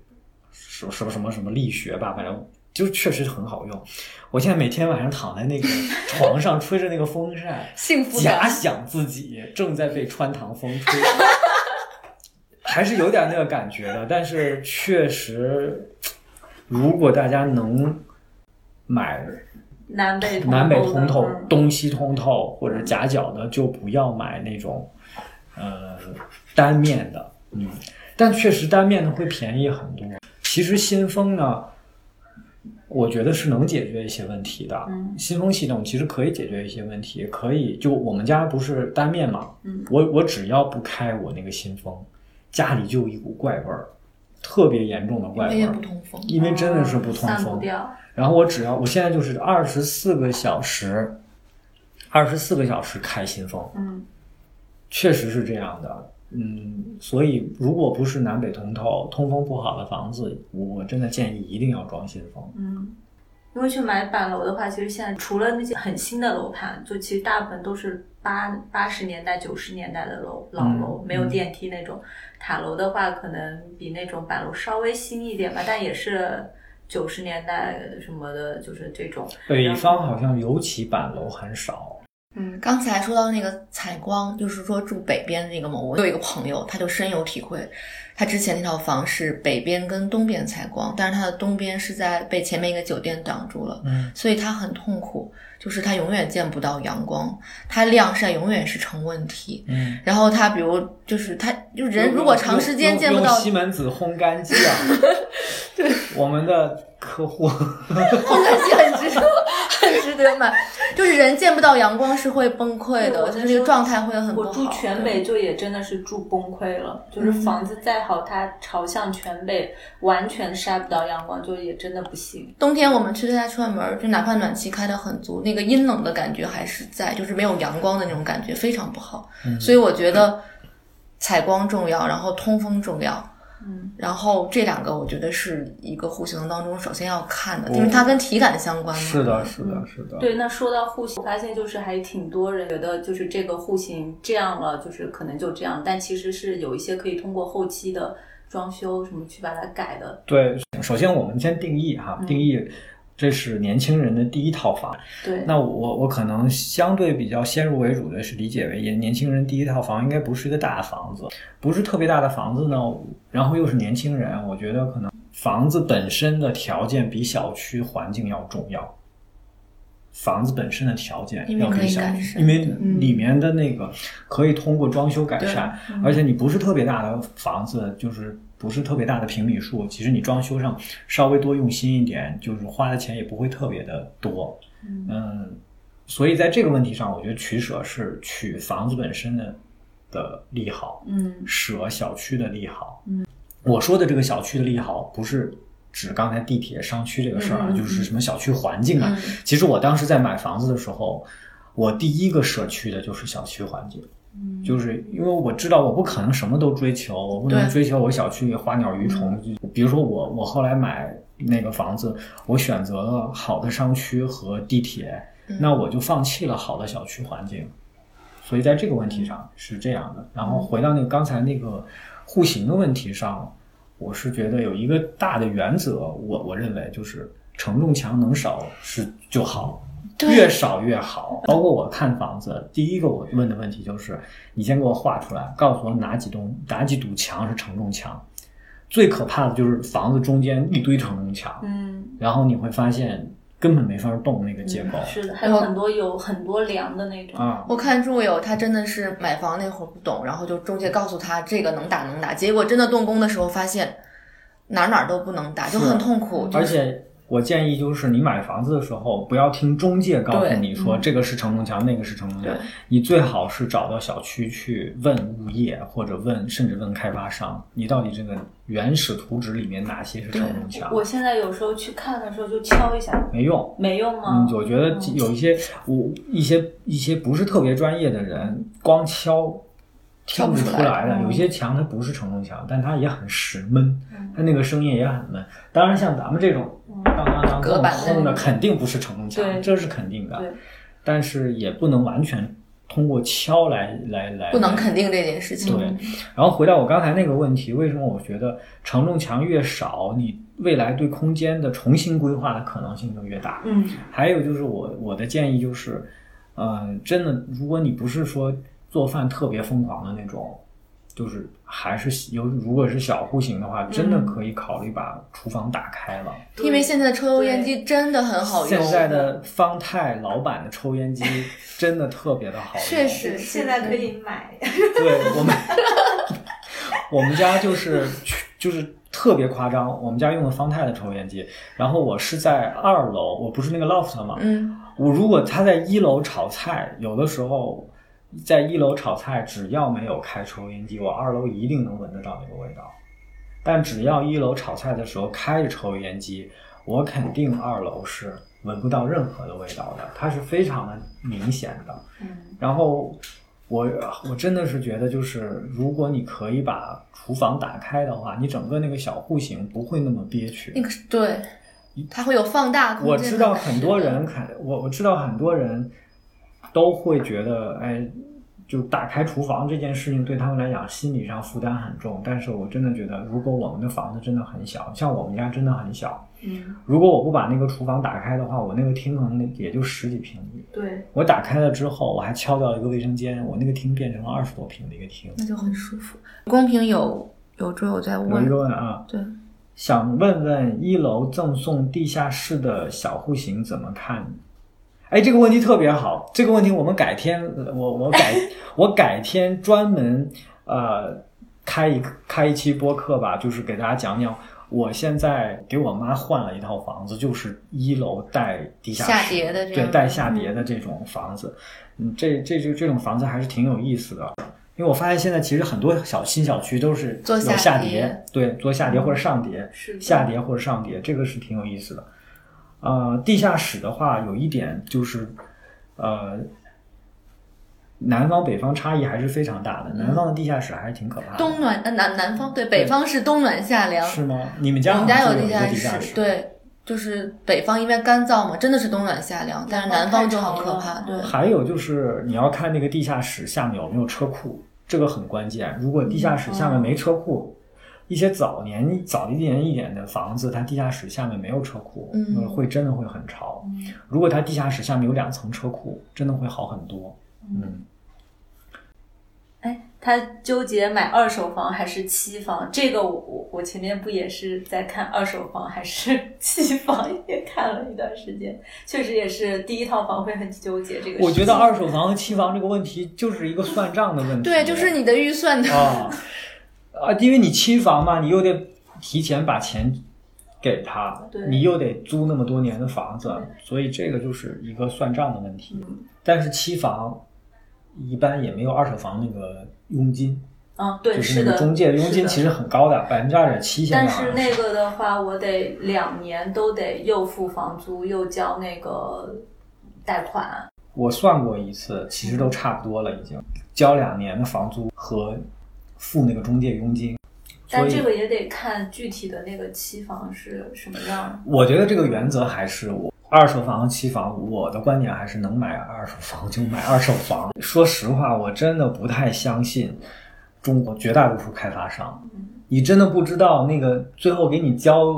什什么什么什么力学吧，反正就确实很好用。我现在每天晚上躺在那个床上吹着那个风扇，幸福假。想自己正在被穿堂风吹，还是有点那个感觉的。但是确实，如果大家能买南北南北通透、嗯东西通透或者夹角的，就不要买那种呃单面的，嗯，但确实单面的会便宜很多。其实新风呢，我觉得是能解决一些问题的。嗯新风系统其实可以解决一些问题，可以就我们家不是单面嘛，嗯我我只要不开我那个新风，家里就有一股怪味儿，特别严重的怪味儿因为不，通风。因为真的是不通风。掉。然后我只要我现在就是二十四个小时，二十四个小时开新风，嗯确实是这样的。嗯，所以如果不是南北通透、通风不好的房子，我真的建议一定要装新风。嗯，因为去买板楼的话，其实现在除了那些很新的楼盘，就其实大部分都是八八十年代、九十年代的楼老楼，嗯没有电梯那种。塔楼的话，可能比那种板楼稍微新一点吧，但也是九十年代什么的，就是这种。北方好像尤其板楼很少。嗯刚才说到那个采光，就是说住北边的那个嘛，我有一个朋友，他就深有体会。他之前那套房是北边跟东边采光，但是他的东边是在被前面一个酒店挡住了，嗯，所以他很痛苦，就是他永远见不到阳光，他晾晒永远是成问题。嗯，然后他比如就是他就人如果长时间见不到西门子烘干机啊，对，我们的客户，烘干机很值得很值得买，就是人见不到阳光是会崩溃的，我就是那个状态会很不好。我住全北就也真的是住崩溃了，就是嗯房子再好，它朝向全北，完全晒不到阳光，就也真的不行。冬天我们去他家串门，就哪怕暖气开的很足，那个阴冷的感觉还是在，就是没有阳光的那种感觉，非常不好。嗯所以我觉得采光重要，然后通风重要。嗯，然后这两个我觉得是一个户型当中首先要看的，哦因为它跟体感相关嘛。是的，是的，是的，对，那说到户型，我发现就是还挺多人觉得就是这个户型这样了，就是可能就这样，但其实是有一些可以通过后期的装修什么去把它改的。对。首先，我们先定义哈，定义这是年轻人的第一套房。对，那我我可能相对比较先入为主的是理解为，年轻人第一套房应该不是一个大房子，不是特别大的房子呢，然后又是年轻人，我觉得可能房子本身的条件比小区环境要重要。房子本身的条件要比小因为里面的那个可以通过装修改善，而且你不是特别大的房子，就是不是特别大的平米数，其实你装修上稍微多用心一点，就是花的钱也不会特别的多。嗯，所以在这个问题上，我觉得取舍是取房子本身的的利好，嗯舍小区的利好。嗯，我说的这个小区的利好，不是指刚才地铁商区这个事儿啊，就是什么小区环境啊。嗯其实我当时在买房子的时候，我第一个社区的就是小区环境。嗯就是因为我知道我不可能什么都追求，我不能追求我小区里花鸟鱼虫。就比如说我我后来买那个房子，我选择了好的商区和地铁，那我就放弃了好的小区环境。所以在这个问题上是这样的。然后回到那个刚才那个户型的问题上，我是觉得有一个大的原则，我我认为就是承重墙能少是就好。越少越好。包括我看房子，第一个我问的问题就是，你先给我画出来，告诉我哪几栋哪几堵墙是承重墙。最可怕的就是房子中间一堆承重墙，嗯，然后你会发现根本没法动那个结构是的，还有很多有很多梁的那种。啊。我看住友他真的是买房那会儿不懂，然后就中介告诉他这个能打能打，结果真的动工的时候发现哪儿哪儿都不能打，就很痛苦。就是而且我建议就是你买房子的时候，不要听中介告诉你说这个是承重墙，那个是承重墙，你最好是找到小区去问物业，或者问甚至问开发商，你到底这个原始图纸里面哪些是承重墙？我现在有时候去看的时候就敲一下，没用。没用吗？嗯，我觉得有一些我一些一些不是特别专业的人，光敲听不出来的。有些墙它不是承重墙，但它也很实闷，它那个声音也很闷。当然，像咱们这种当当当这么隔板轰的，肯定不是承重墙，这是肯定的。但是也不能完全通过敲来来来不能肯定这件事情。对，然后回到我刚才那个问题，为什么我觉得承重墙越少，你未来对空间的重新规划的可能性就越大？嗯还有就是我我的建议就是，呃，真的，如果你不是说做饭特别疯狂的那种，就是还是有如果是小户型的话，真的可以考虑把厨房打开了。因为现在的抽油烟机真的很好用。现在的方太老板的抽烟机 真的特别的好用，确实现在可以买。对我们，我们家就是就是特别夸张，我们家用的方太的抽烟机，然后我是在二楼，我不是那个 loft 嘛，嗯，我如果他在一楼炒菜，有的时候在一楼炒菜，只要没有开抽烟机，我二楼一定能闻得到那个味道。但只要一楼炒菜的时候开着抽烟机，我肯定二楼是闻不到任何的味道的，它是非常的明显的。嗯然后我我真的是觉得，就是如果你可以把厨房打开的话，你整个那个小户型不会那么憋屈。那个是对，它会有放大空间我知道很多人看我，我知道很多人都会觉得，哎，就打开厨房这件事情对他们来讲心理上负担很重。但是我真的觉得，如果我们的房子真的很小，像我们家真的很小，嗯，如果我不把那个厨房打开的话，我那个厅可能也就十几平米。对，我打开了之后，我还敲掉了一个卫生间，我那个厅变成了二十多平的一个厅。那就很舒服。公屏有有桌友在问有一，个问啊，对，想问问一楼赠送地下室的小户型怎么看？哎，这个问题特别好，这个问题我们改天，呃我我改 我改天专门呃开一开一期播客吧，就是给大家讲讲，我现在给我妈换了一套房子，就是一楼带地下室的对带下叠的这种房子，嗯，这这这这种房子还是挺有意思的。因为我发现现在其实很多小新小区都是有下叠对，做下叠或者上叠，是下叠或者上叠，这个是挺有意思的。呃，地下室的话，有一点就是，呃，南方北方差异还是非常大的。南方的地下室还是挺可怕的。冬暖呃南南方对，北方是冬暖夏凉，是吗？你们家我们家有地下室，个地下室，。对，就是北方因为干燥嘛，真的是冬暖夏凉，但是南方就很可怕，对。还有就是你要看那个地下室下面有没有车库，这个很关键。如果地下室下面没车库，一些早年早一点一点的房子，它地下室下面没有车库，会真的会很潮。如果它地下室下面有两层车库，真的会好很多。嗯，哎，他纠结买二手房还是期房，这个我我我前面不也是在看二手房还是 期房，也看了一段时间，确实也是第一套房会很纠结这个。我觉得二手房和期房这个问题就是一个算账的问题。对，就是你的预算的，啊 啊，因为你期房嘛，你又得提前把钱给他，你又得租那么多年的房子，所以这个就是一个算账的问题。嗯。但是期房一般也没有二手房那个佣金，嗯，对，就是那个的，中介的。佣金其实很高的，百分之二点七但是那个的话，我得两年都得又付房租又交那个贷款。我算过一次，其实都差不多了，已经。交两年的房租和付那个中介佣金。但这个也得看具体的那个期房是什么样。我觉得这个原则还是我二手房和期房，我的观点还是能买二手房就买二手房。说实话，我真的不太相信中国绝大多数开发商。你真的不知道那个最后给你交，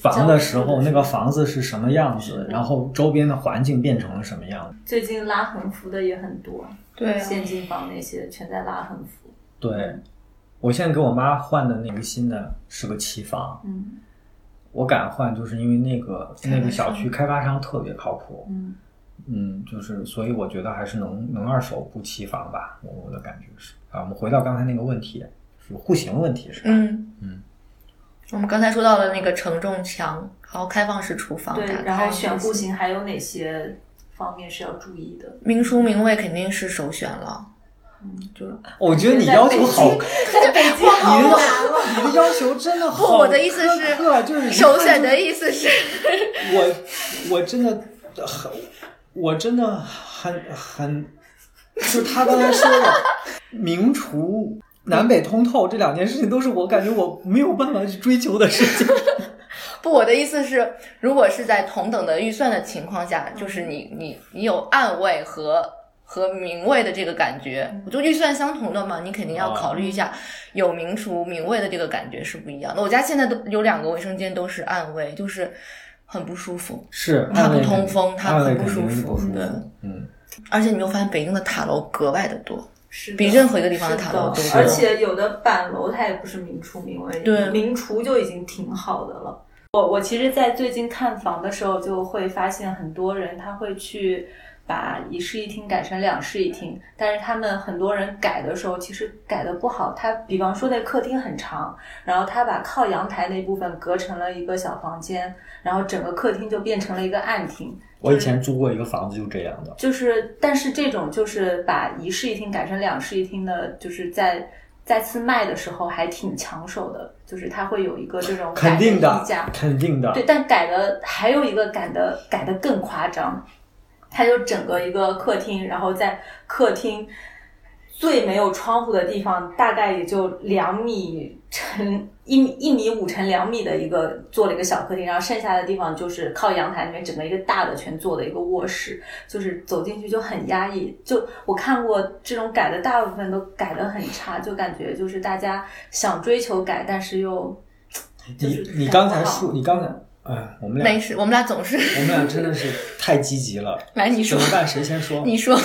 房的时候，那个房子是什么样子，然后周边的环境变成了什么样子。最近拉横幅的也很多，对啊现金房那些全在拉横幅。对，我现在给我妈换的那个新的是个期房，嗯我敢换，就是因为那个那个小区开发商特别靠谱，嗯嗯，就是所以我觉得还是能能二手不期房吧，我我的感觉是啊。我们回到刚才那个问题，是户型问题是吧？嗯嗯。我们刚才说到了那个承重墙，然后开放式厨房，对然后选户户型还有哪些方面是要注意的？明厨明卫肯定是首选了。嗯，就是我觉得你要求好，在北京好难了。你的要求真的不，好我的意思是首选的意思是，我我真的很，我真的很很，就是他刚才说的名厨南北通透这两件事情，都是我感觉我没有办法去追求的事情。不，我的意思是，如果是在同等的预算的情况下，就是你你你有暗卫和和明卫的这个感觉，我就预算相同的嘛，你肯定要考虑一下有明厨明卫的这个感觉是不一样的。我家现在都有两个卫生间都是暗卫，就是很不舒服，是它不通风，它暗卫很不舒服，对。嗯，而且你会发现北京的塔楼格外的多，是比任何一个地方的塔楼都多。而且有的板楼它也不是明厨明卫，对明厨就已经挺好的了。我我其实，在最近看房的时候，就会发现很多人他会去把一室一厅改成两室一厅，但是他们很多人改的时候，其实改的不好。他比方说那客厅很长，然后他把靠阳台那部分隔成了一个小房间，然后整个客厅就变成了一个暗厅。我以前租过一个房子，就这样的。就是，但是这种就是把一室一厅改成两室一厅的，就是在再次卖的时候还挺抢手的，就是它会有一个这种肯定的。对，但改的还有一个改的改的更夸张，它就整个一个客厅，然后在客厅最没有窗户的地方，大概也就两米乘一米一米五乘两米的一个做了一个小客厅，然后剩下的地方就是靠阳台那边整个一个大的全做的一个卧室，就是走进去就很压抑。就我看过这种改的大部分都改的很差，就感觉就是大家想追求改，但是又你 你刚才说，你刚才，哎，我们俩没事，我们俩总是 我们俩真的是太积极了。来你说怎么办？谁先说？你说。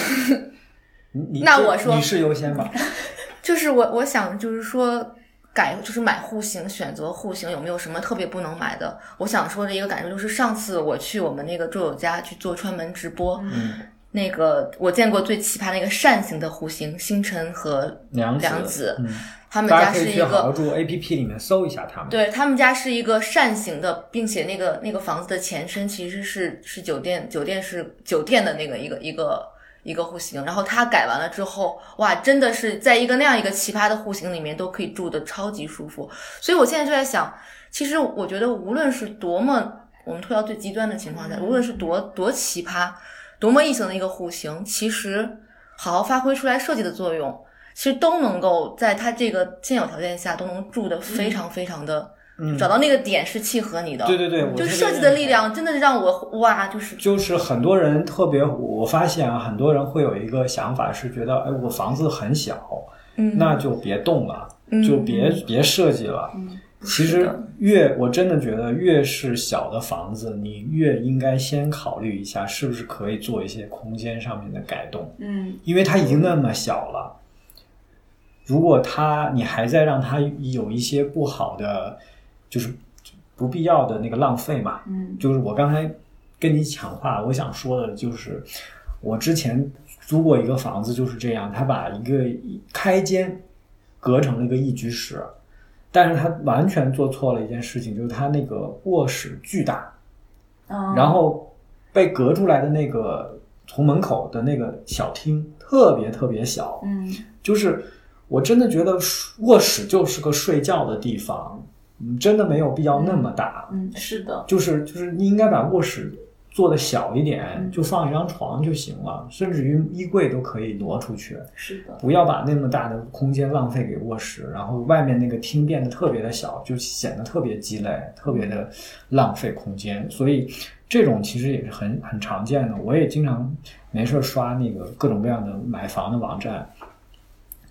你你那我说女士优先吧。就是我我想就是说改就是买户型选择户型有没有什么特别不能买的？我想说的一个感受就是上次我去我们那个桌友家去做串门直播，嗯，那个我见过最奇葩的一个扇形的户型，星辰和梁子梁子，嗯，他们家是一个。好好住 A P P 里面搜一下他们。对他们家是一个扇形的，并且那个那个房子的前身其实是是酒店，酒店是酒店的那个一个一个一个户型。然后他改完了之后，哇，真的是在一个那样一个奇葩的户型里面都可以住的超级舒服。所以我现在就在想，其实我觉得无论是多么我们推到最极端的情况下，无论是多多奇葩、多么异形的一个户型，其实好好发挥出来设计的作用。其实都能够在它这个现有条件下都能住的非常非常的，嗯。找到那个点是契合你的。对对对，就设计的力量真的是让我哇，就是。就是很多人特别，我发现啊，很多人会有一个想法是觉得，哎，我房子很小，嗯，那就别动了，嗯。就别别设计了。嗯其实越我真的觉得越是小的房子，你越应该先考虑一下是不是可以做一些空间上面的改动，嗯。因为它已经那么小了。如果他你还在让他有一些不好的，就是不必要的那个浪费嘛，嗯。就是我刚才跟你抢话，我想说的就是，我之前租过一个房子就是这样，他把一个开间隔成了一个一居室，但是他完全做错了一件事情，就是他那个卧室巨大，嗯，然后被隔出来的那个从门口的那个小厅特别特别小，嗯。就是我真的觉得卧室就是个睡觉的地方，嗯真的没有必要那么大。嗯是的，就是就是你应该把卧室做的小一点，嗯就放一张床就行了，甚至于衣柜都可以挪出去，是的，不要把那么大的空间浪费给卧室，然后外面那个厅变得特别的小，就显得特别鸡肋，特别的浪费空间。所以这种其实也是很很常见的，我也经常没事儿刷那个各种各样的买房的网站，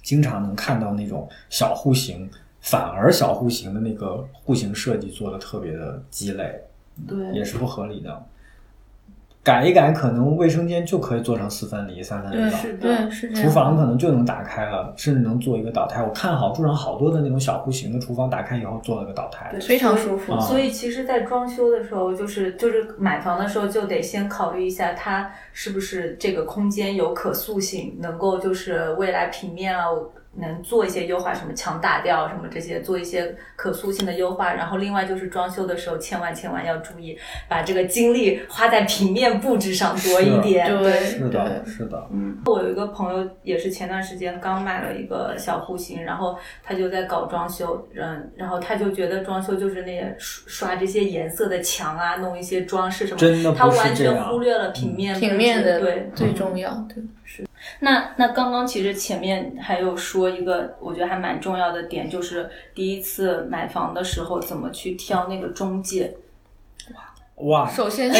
经常能看到那种小户型。反而小户型的那个户型设计做的特别的鸡肋，对，也是不合理的。改一改，可能卫生间就可以做成四分离、三分离对了。是的对是这样。厨房可能就能打开了，甚至能做一个岛台。我看好住上好多的那种小户型的厨房，打开以后做了个岛台。对非常舒服啊所以其实，在装修的时候，就是就是买房的时候，就得先考虑一下它是不是这个空间有可塑性，能够就是未来平面啊。能做一些优化，什么墙打掉什么这些，做一些可塑性的优化。然后另外就是装修的时候，千万千万要注意，把这个精力花在平面布置上多一点。对对是的，是的，嗯我有一个朋友，也是前段时间刚买了一个小户型，然后他就在搞装修，嗯，然后他就觉得装修就是那些刷刷这些颜色的墙啊，弄一些装饰什么，真的不是他完全忽略了平面平面的对。最重要，对。那那刚刚其实前面还有说一个，我觉得还蛮重要的点，就是第一次买房的时候怎么去挑那个中介。哇，首先哎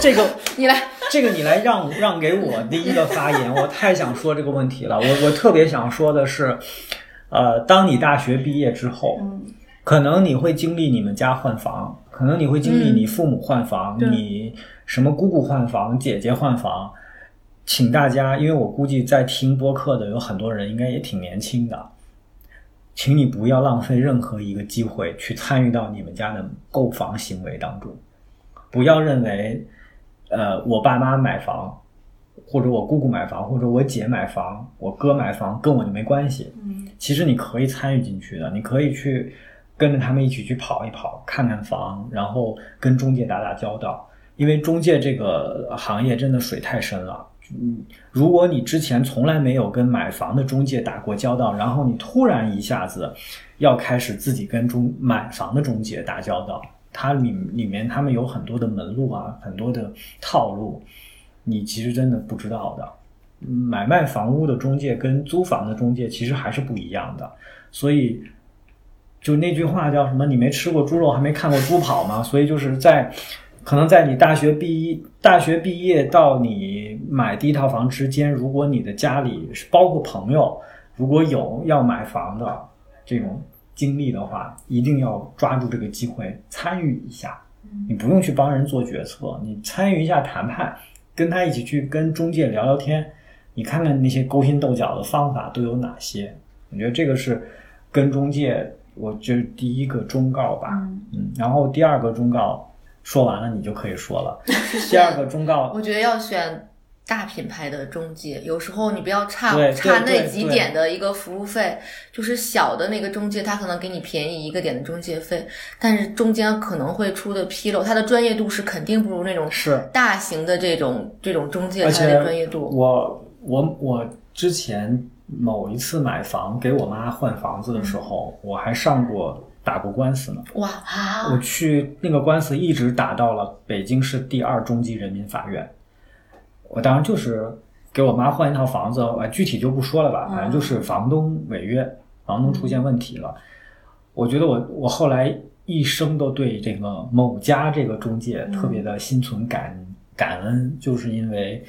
这个 你来，这个你来让让给我第一个发言，我太想说这个问题了。我我特别想说的是，呃，当你大学毕业之后，嗯可能你会经历你们家换房，可能你会经历嗯你父母换房，对你什么姑姑换房、姐姐换房。请大家，因为我估计在听播客的有很多人应该也挺年轻的，请你不要浪费任何一个机会去参与到你们家的购房行为当中，不要认为，呃，我爸妈买房，或者我姑姑买房，或者我姐买房，我哥买房跟我就没关系。嗯其实你可以参与进去的，你可以去跟着他们一起去跑一跑，看看房，然后跟中介打打交道。因为中介这个行业真的水太深了。嗯，如果你之前从来没有跟买房的中介打过交道，然后你突然一下子要开始自己跟中买房的中介打交道，它里里面他们有很多的门路啊，很多的套路，你其实真的不知道的。买卖房屋的中介跟租房的中介其实还是不一样的，所以就那句话叫什么？你没吃过猪肉，还没看过猪跑吗？所以就是在可能在你大学毕业、大学毕业到你买第一套房之间，如果你的家里是包括朋友，如果有要买房的这种经历的话，一定要抓住这个机会参与一下。你不用去帮人做决策，你参与一下谈判，跟他一起去跟中介聊聊天，你看看那些勾心斗角的方法都有哪些。我觉得这个是跟中介，我觉得第一个忠告吧。嗯嗯，然后第二个忠告说完了，你就可以说了。第二个忠告，我觉得要选大品牌的中介，有时候你不要差差那几点的一个服务费，就是小的那个中介，他可能给你便宜一个点的中介费，但是中间可能会出的纰漏，他的专业度是肯定不如那种是大型的这种这种中介而且它的专业度。我我我之前某一次买房给我妈换房子的时候，我还上过打过官司呢。哇，我去那个官司一直打到了北京市第二中级人民法院。我当时就是给我妈换一套房子，啊，具体就不说了吧，反正就是房东违约，房东出现问题了。我觉得我我后来一生都对这个某家这个中介特别的心存感感恩，就是因为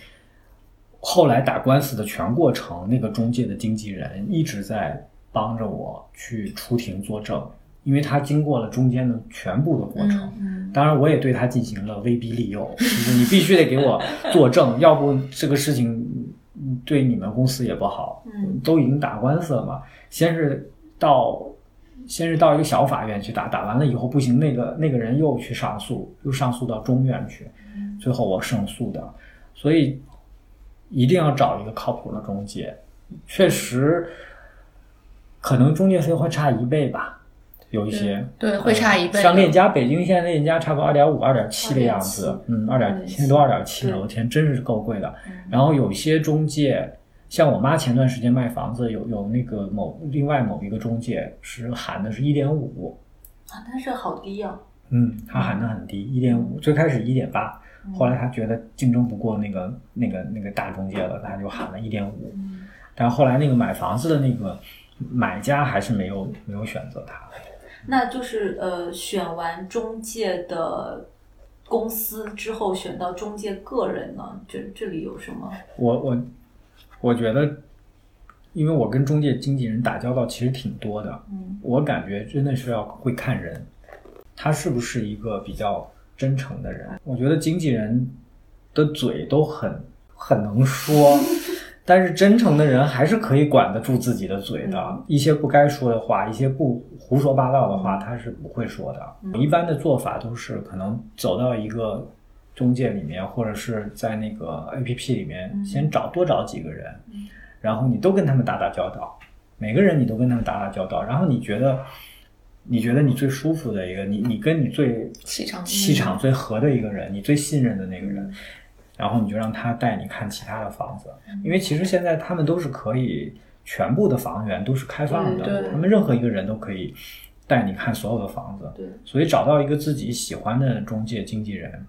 后来打官司的全过程，那个中介的经纪人一直在帮着我去出庭作证，因为他经过了中间的全部的过程。嗯当然，我也对他进行了威逼利诱，就是你必须得给我作证，要不这个事情嗯对你们公司也不好。嗯都已经打官司了嘛，先是到先是到一个小法院去打，打完了以后不行，那个那个人又去上诉，又上诉到中院去，最后我胜诉的，所以一定要找一个靠谱的中介。确实，可能中介费会差一倍吧，有一些。对，会差一倍。像链家，北京现在链家差不多二点五、二点七的样子嗯，二点2.7现在都二点七了，我天，真是够贵的嗯。然后有一些中介，像我妈前段时间卖房子，有有那个某另外某一个中介是喊的是一点五，啊，但是好低啊。嗯，他喊的很低，一点五，最开始一点八，后来他觉得竞争不过那个那个那个大中介了，他就喊了一点五。嗯但后来那个买房子的那个买家还是没有没有选择他。那就是呃，选完中介的公司之后，选到中介个人呢，这这里有什么？我我我觉得，因为我跟中介经纪人打交道其实挺多的，嗯我感觉真的是要会看人，他是不是一个比较真诚的人。我觉得经纪人的嘴都很很能说，但是真诚的人还是可以管得住自己的嘴的。嗯一些不该说的话，一些不胡说八道的话，他是不会说的。嗯一般的做法都是可能走到一个中介里面，或者是在那个 A P P 里面，嗯先找多找几个人，嗯然后你都跟他们打打交道，每个人你都跟他们打打交道，然后你觉得。你觉得你最舒服的一个，你你跟你最气场气场最合的一个人，你最信任的那个人，然后你就让他带你看其他的房子，因为其实现在他们都是可以全部的房源都是开放的，他们任何一个人都可以带你看所有的房子，对，所以找到一个自己喜欢的中介经纪人，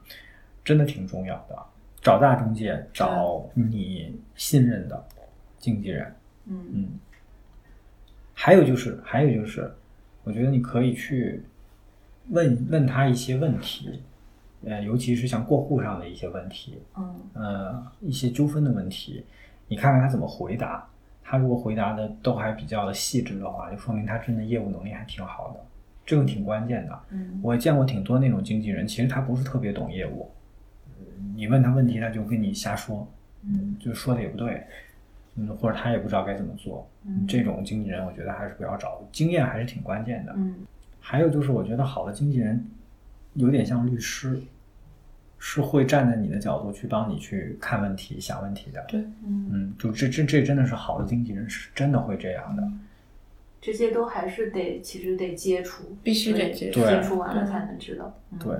真的挺重要的。找大中介，找你信任的经纪人，嗯。嗯。还有就是，还有就是，我觉得你可以去问问他一些问题，呃，尤其是像过户上的一些问题，嗯呃，一些纠纷的问题，你看看他怎么回答。他如果回答的都还比较的细致的话，就说明他真的业务能力还挺好的，这个挺关键的。嗯我见过挺多那种经纪人，其实他不是特别懂业务，嗯你问他问题，他就跟你瞎说，嗯就说的也不对，嗯，或者他也不知道该怎么做。嗯这种经纪人，我觉得还是不要找，经验还是挺关键的。嗯还有就是，我觉得好的经纪人有点像律师，是会站在你的角度去帮你去看问题、想问题的。对嗯，嗯，就这这这真的是好的经纪人，是真的会这样的。这些都还是得其实得接触，必须得接触接触完了才能知道。嗯对，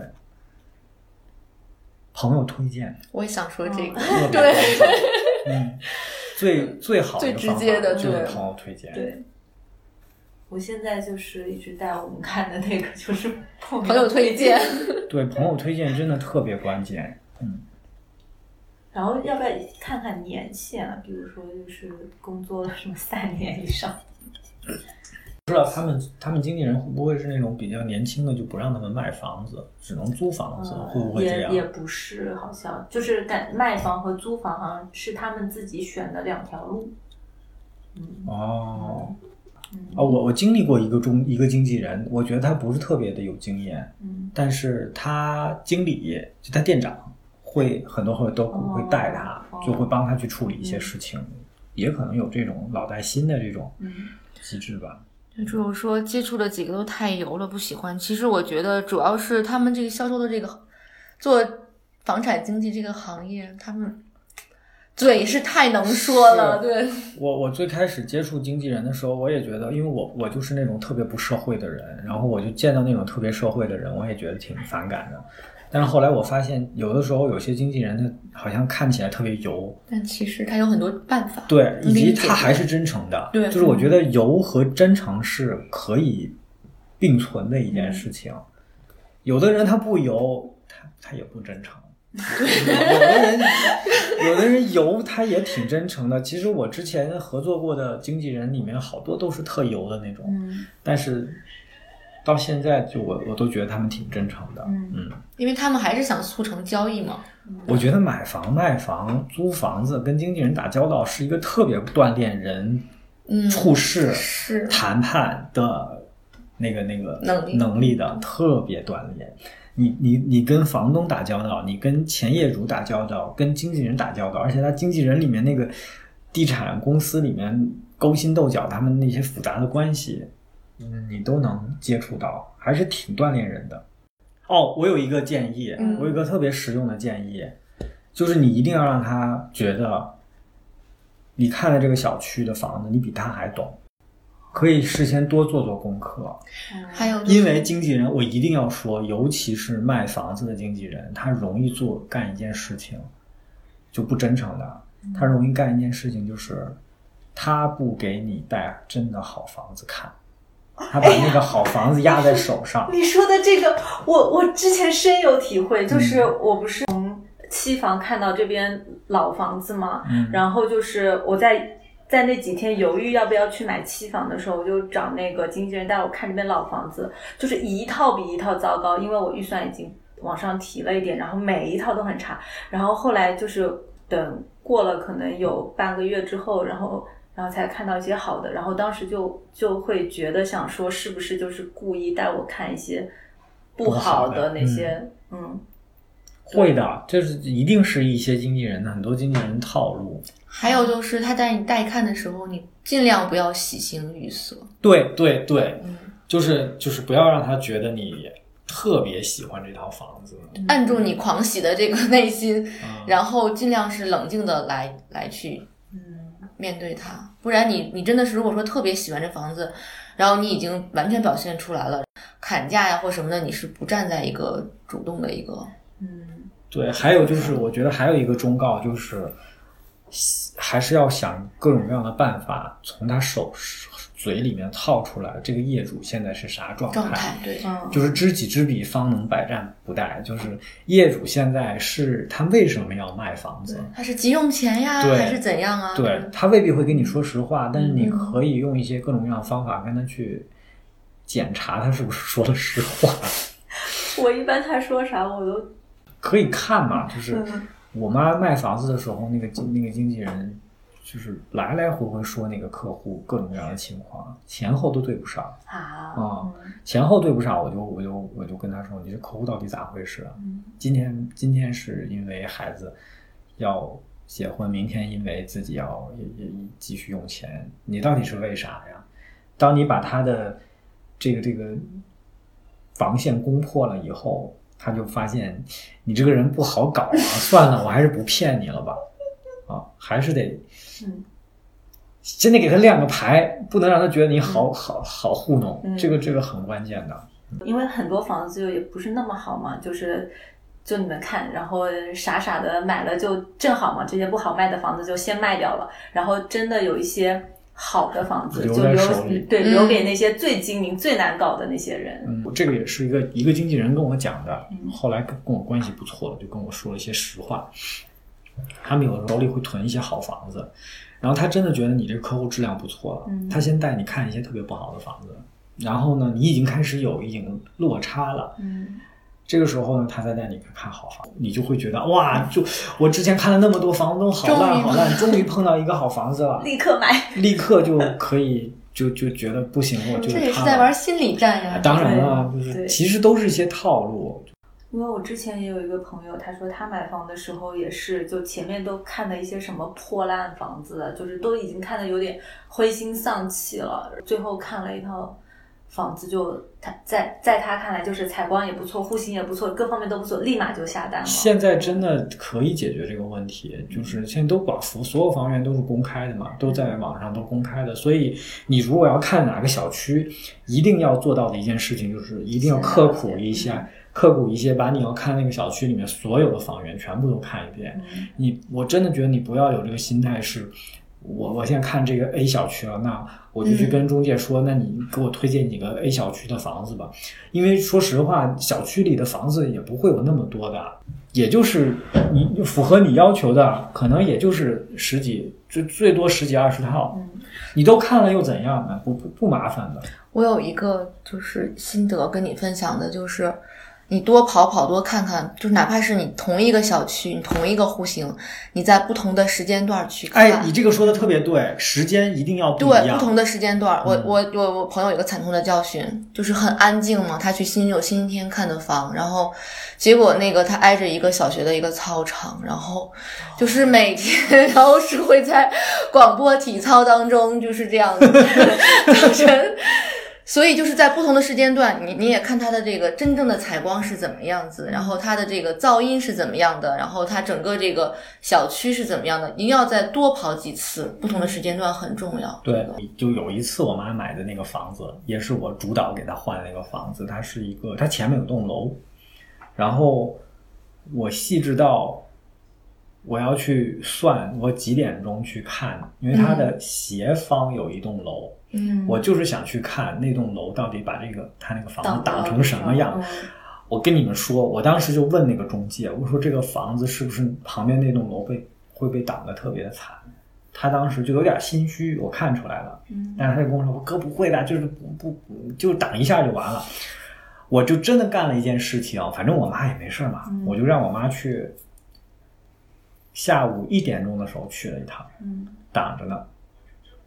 朋友推荐，我也想说这个，对嗯，最最好的最直接的就是朋友推荐。对。我现在就是一直带我们看的那个，就是朋朋友推荐。对，朋友推荐真的特别关键。嗯，然后要不要看看年限啊？比如说，就是工作了什么三年以上，不知道他们他们经纪人会不会是那种比较年轻的，就不让他们卖房子，只能租房子，会不会这样？也也不是，好像就是感卖房和租房好像是他们自己选的两条路。嗯哦，嗯啊，我我经历过一个中一个经纪人，我觉得他不是特别的有经验，嗯但是他经理就他店长会很多会都哦会带他，哦就会帮他去处理一些事情，也可能有这种老带新的这种嗯机制吧。就只有说接触的几个都太油了，不喜欢。其实我觉得主要是他们这个销售的这个做房产经纪这个行业，他们嘴是太能说了，对，我我最开始接触经纪人的时候，我也觉得，因为我我就是那种特别不社会的人，然后我就见到那种特别社会的人，我也觉得挺反感的。但是后来我发现，有的时候有些经纪人他好像看起来特别油，但其实他有很多办法。对，以及他还是真诚的。对就是我觉得油和真诚是可以并存的一件事情。有的人他不油，他他也不真诚。有的人，有的人油，他也挺真诚的。其实我之前合作过的经纪人里面，好多都是特油的那种，嗯但是到现在就我我都觉得他们挺真诚的。嗯嗯，因为他们还是想促成交易嘛。我觉得买房、卖房、租房子跟经纪人打交道是一个特别锻炼人嗯，处事、是谈判的那个那个能力能力的，特别锻炼。你你你跟房东打交道，你跟前业主打交道，跟经纪人打交道，而且他经纪人里面那个地产公司里面勾心斗角，他们那些复杂的关系，嗯，你都能接触到，还是挺锻炼人的。哦，我有一个建议，嗯我有一个特别实用的建议，就是你一定要让他觉得，你看了这个小区的房子，你比他还懂，可以事先多做做功课。还有就是因为经纪人，我一定要说，尤其是卖房子的经纪人，他容易做干一件事情，就不真诚的。他容易干一件事情，就是他不给你带真的好房子看，他把那个好房子压在手上。你说的这个，我我之前深有体会，就是嗯我不是从期房看到这边老房子嘛，嗯然后就是我在在那几天犹豫要不要去买期房的时候，我就找那个经纪人带我看这边老房子，就是一套比一套糟糕，因为我预算已经往上提了一点，然后每一套都很差。然后后来就是等过了可能有半个月之后，然后然后才看到一些好的，然后当时就就会觉得想说是不是就是故意带我看一些不好的那些，嗯会的，这是一定是一些经纪人的很多经纪人套路。还有就是他带你带看的时候，你尽量不要喜形于色。对对对，嗯，就是就是不要让他觉得你特别喜欢这套房子。按住你狂喜的这个内心，啊然后尽量是冷静的来来去嗯面对它，不然你你真的是如果说特别喜欢这房子，然后你已经完全表现出来了，砍价呀或什么的，你是不站在一个主动的一个，嗯对，还有就是，我觉得还有一个忠告就是，还是要想各种各样的办法，从他手嘴里面套出来这个业主现在是啥状状态，对，嗯，就是知己知彼，方能百战不殆。就是业主现在是他为什么要卖房子？他是急用钱呀，还是怎样啊？对他未必会跟你说实话，但是你嗯可以用一些各种各样的方法跟他去检查他是不是说了实话。我一般他说啥我都可以看嘛，就是嗯我妈卖房子的时候，那个经那个经纪人就是来来回回说那个客户各种各样的情况，前后都对不上啊啊，前后对不上，我就我就我就跟他说，你这客户到底咋回事啊？嗯今天今天是因为孩子要结婚，明天因为自己要也也继续用钱，你到底是为啥呀？当你把他的这个这个防线攻破了以后，他就发现你这个人不好搞啊，算了，我还是不骗你了吧，啊，还是得嗯先得给他亮个牌，不能让他觉得你好好好糊弄，嗯这个这个很关键的。因为很多房子就也不是那么好嘛，就是就你们看，然后傻傻的买了就正好嘛，这些不好卖的房子就先卖掉了，然后真的有一些好的房子留就留在手里对嗯留给那些最精明、最难搞的那些人。嗯，这个也是一个一个经纪人跟我讲的，嗯后来跟跟我关系不错了，就跟我说了一些实话。他们有的手里会囤一些好房子，然后他真的觉得你这个客户质量不错了，嗯他先带你看一些特别不好的房子，然后呢，你已经开始有一点落差了，嗯这个时候呢，他再带你看好房，你就会觉得哇，就我之前看了那么多房东好烂好烂，终于碰到一个好房子了，立刻买。立刻就可以就就觉得不行，我就这也是在玩心理战呀。当然了，就是其实都是一些套路。因为我之前也有一个朋友，他说他买房的时候也是，就前面都看了一些什么破烂房子，就是都已经看的有点灰心丧气了，最后看了一套房子就，他在在他看来就是采光也不错，户型也不错，各方面都不错，立马就下单了。现在真的可以解决这个问题，就是现在都把服所有房源都是公开的嘛，都在网上都公开的，所以你如果要看哪个小区，一定要做到的一件事情就是一定要刻苦一下，刻苦一些，把你要看那个小区里面所有的房源全部都看一遍。嗯你我真的觉得你不要有这个心态是，我我现在看这个 A 小区了，那我就去跟中介说，那你给我推荐几个 A 小区的房子吧，因为说实话，小区里的房子也不会有那么多的，也就是你符合你要求的，可能也就是十几，最最多十几二十套，嗯你都看了又怎样呢？不不不麻烦的。我有一个就是心得跟你分享的，就是你多跑跑，多看看，就是哪怕是你同一个小区，你同一个户型，你在不同的时间段去看。哎，你这个说的特别对，时间一定要不一样。对不同的时间段，我嗯我我我朋友有个惨痛的教训，就是很安静嘛，他去星有星期天看的房，然后结果那个他挨着一个小学的一个操场，然后就是每天，然后是会在广播体操当中就是这样早晨。所以就是在不同的时间段，你你也看它的这个真正的采光是怎么样子，然后它的这个噪音是怎么样的，然后它整个这个小区是怎么样的，一定要再多跑几次，不同的时间段很重要。对，就有一次我妈买的那个房子，也是我主导给她换的那个房子，它是一个，它前面有栋楼，然后我细致到我要去算我几点钟去看，因为它的斜方有一栋楼，嗯，我就是想去看那栋楼到底把这个他那个房子挡挡成什么样。嗯我跟你们说，我当时就问那个中介，我说这个房子是不是旁边那栋楼被会被挡得特别的惨？他当时就有点心虚，我看出来了。嗯但是他就跟我说：“哥不会的，就是不不不就挡一下就完了。”我就真的干了一件事情，反正我妈也没事嘛，嗯我就让我妈去下午一点钟的时候去了一趟，嗯挡着呢。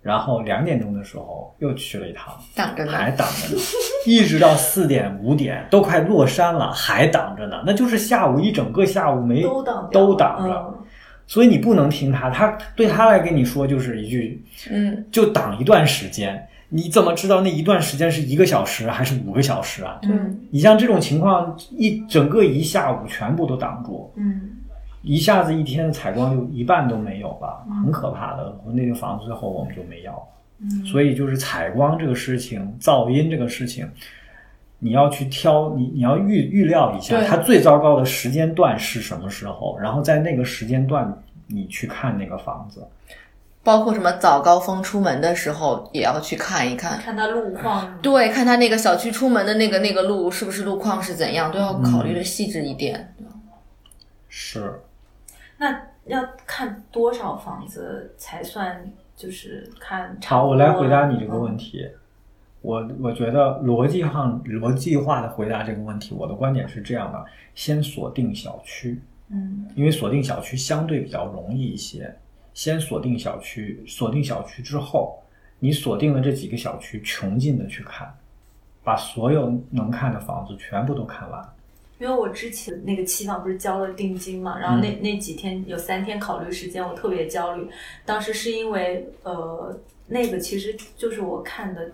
然后两点钟的时候又去了一趟，挡着呢。还挡着呢，一直到四点五点都快落山了，还挡着呢，那就是下午一整个下午没都挡都挡着。嗯所以你不能听他，他对他来跟你说就是一句，嗯，就挡一段时间，你怎么知道那一段时间是一个小时还是五个小时啊？嗯你像这种情况，一整个一下午全部都挡住，嗯一下子一天的采光就一半都没有了，很可怕的。那个房子最后我们就没要。嗯，所以就是采光这个事情，噪音这个事情，你要去挑，你你要预预料一下，它最糟糕的时间段是什么时候，然后在那个时间段你去看那个房子。包括什么早高峰出门的时候也要去看一看。看它路况，对，看他那个小区出门的那个那个路是不是路况是怎样，都要考虑的细致一点。是，那要看多少房子才算就是看差好，我来回答你这个嗯问题。我我觉得逻辑上逻辑化的回答这个问题，我的观点是这样的：先锁定小区，嗯因为锁定小区相对比较容易一些。先锁定小区，锁定小区之后，你锁定了这几个小区，穷尽的去看，把所有能看的房子全部都看完。因为我之前那个期房不是交了定金嘛，然后嗯那、那几天有三天考虑时间，我特别焦虑。当时是因为呃，那个其实就是我看的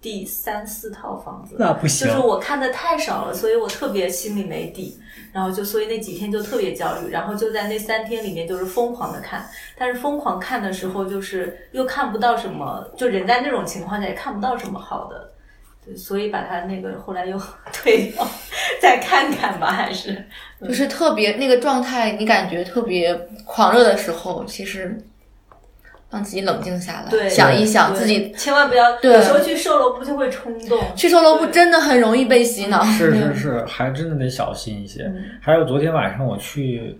第三四套房子，那不行就是我看的太少了，所以我特别心里没底，然后就所以那几天就特别焦虑，然后就在那三天里面就是疯狂的看，但是疯狂看的时候就是又看不到什么，就人在那种情况下也看不到什么好的。对，所以把它那个后来又 退掉，再看看吧，还是就是特别那个状态，你感觉特别狂热的时候，其实让自己冷静下来，想一想自己千万不要，对有时候去售楼部就会冲动，去售楼部真的很容易被洗脑。是对是是，还真的得小心一些。嗯还有昨天晚上我去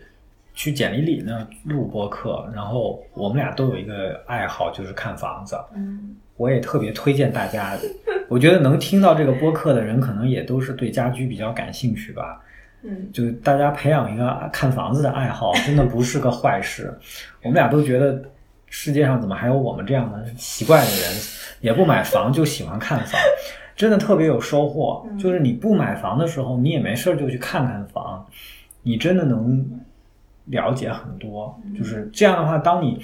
去简历里那录播客，然后我们俩都有一个爱好，就是看房子。嗯我也特别推荐大家，我觉得能听到这个播客的人，可能也都是对家居比较感兴趣吧。嗯就大家培养一个看房子的爱好，真的不是个坏事。我们俩都觉得世界上怎么还有我们这样的奇怪的人，也不买房就喜欢看房，真的特别有收获。就是你不买房的时候，你也没事儿就去看看房，你真的能了解很多。就是这样的话，当你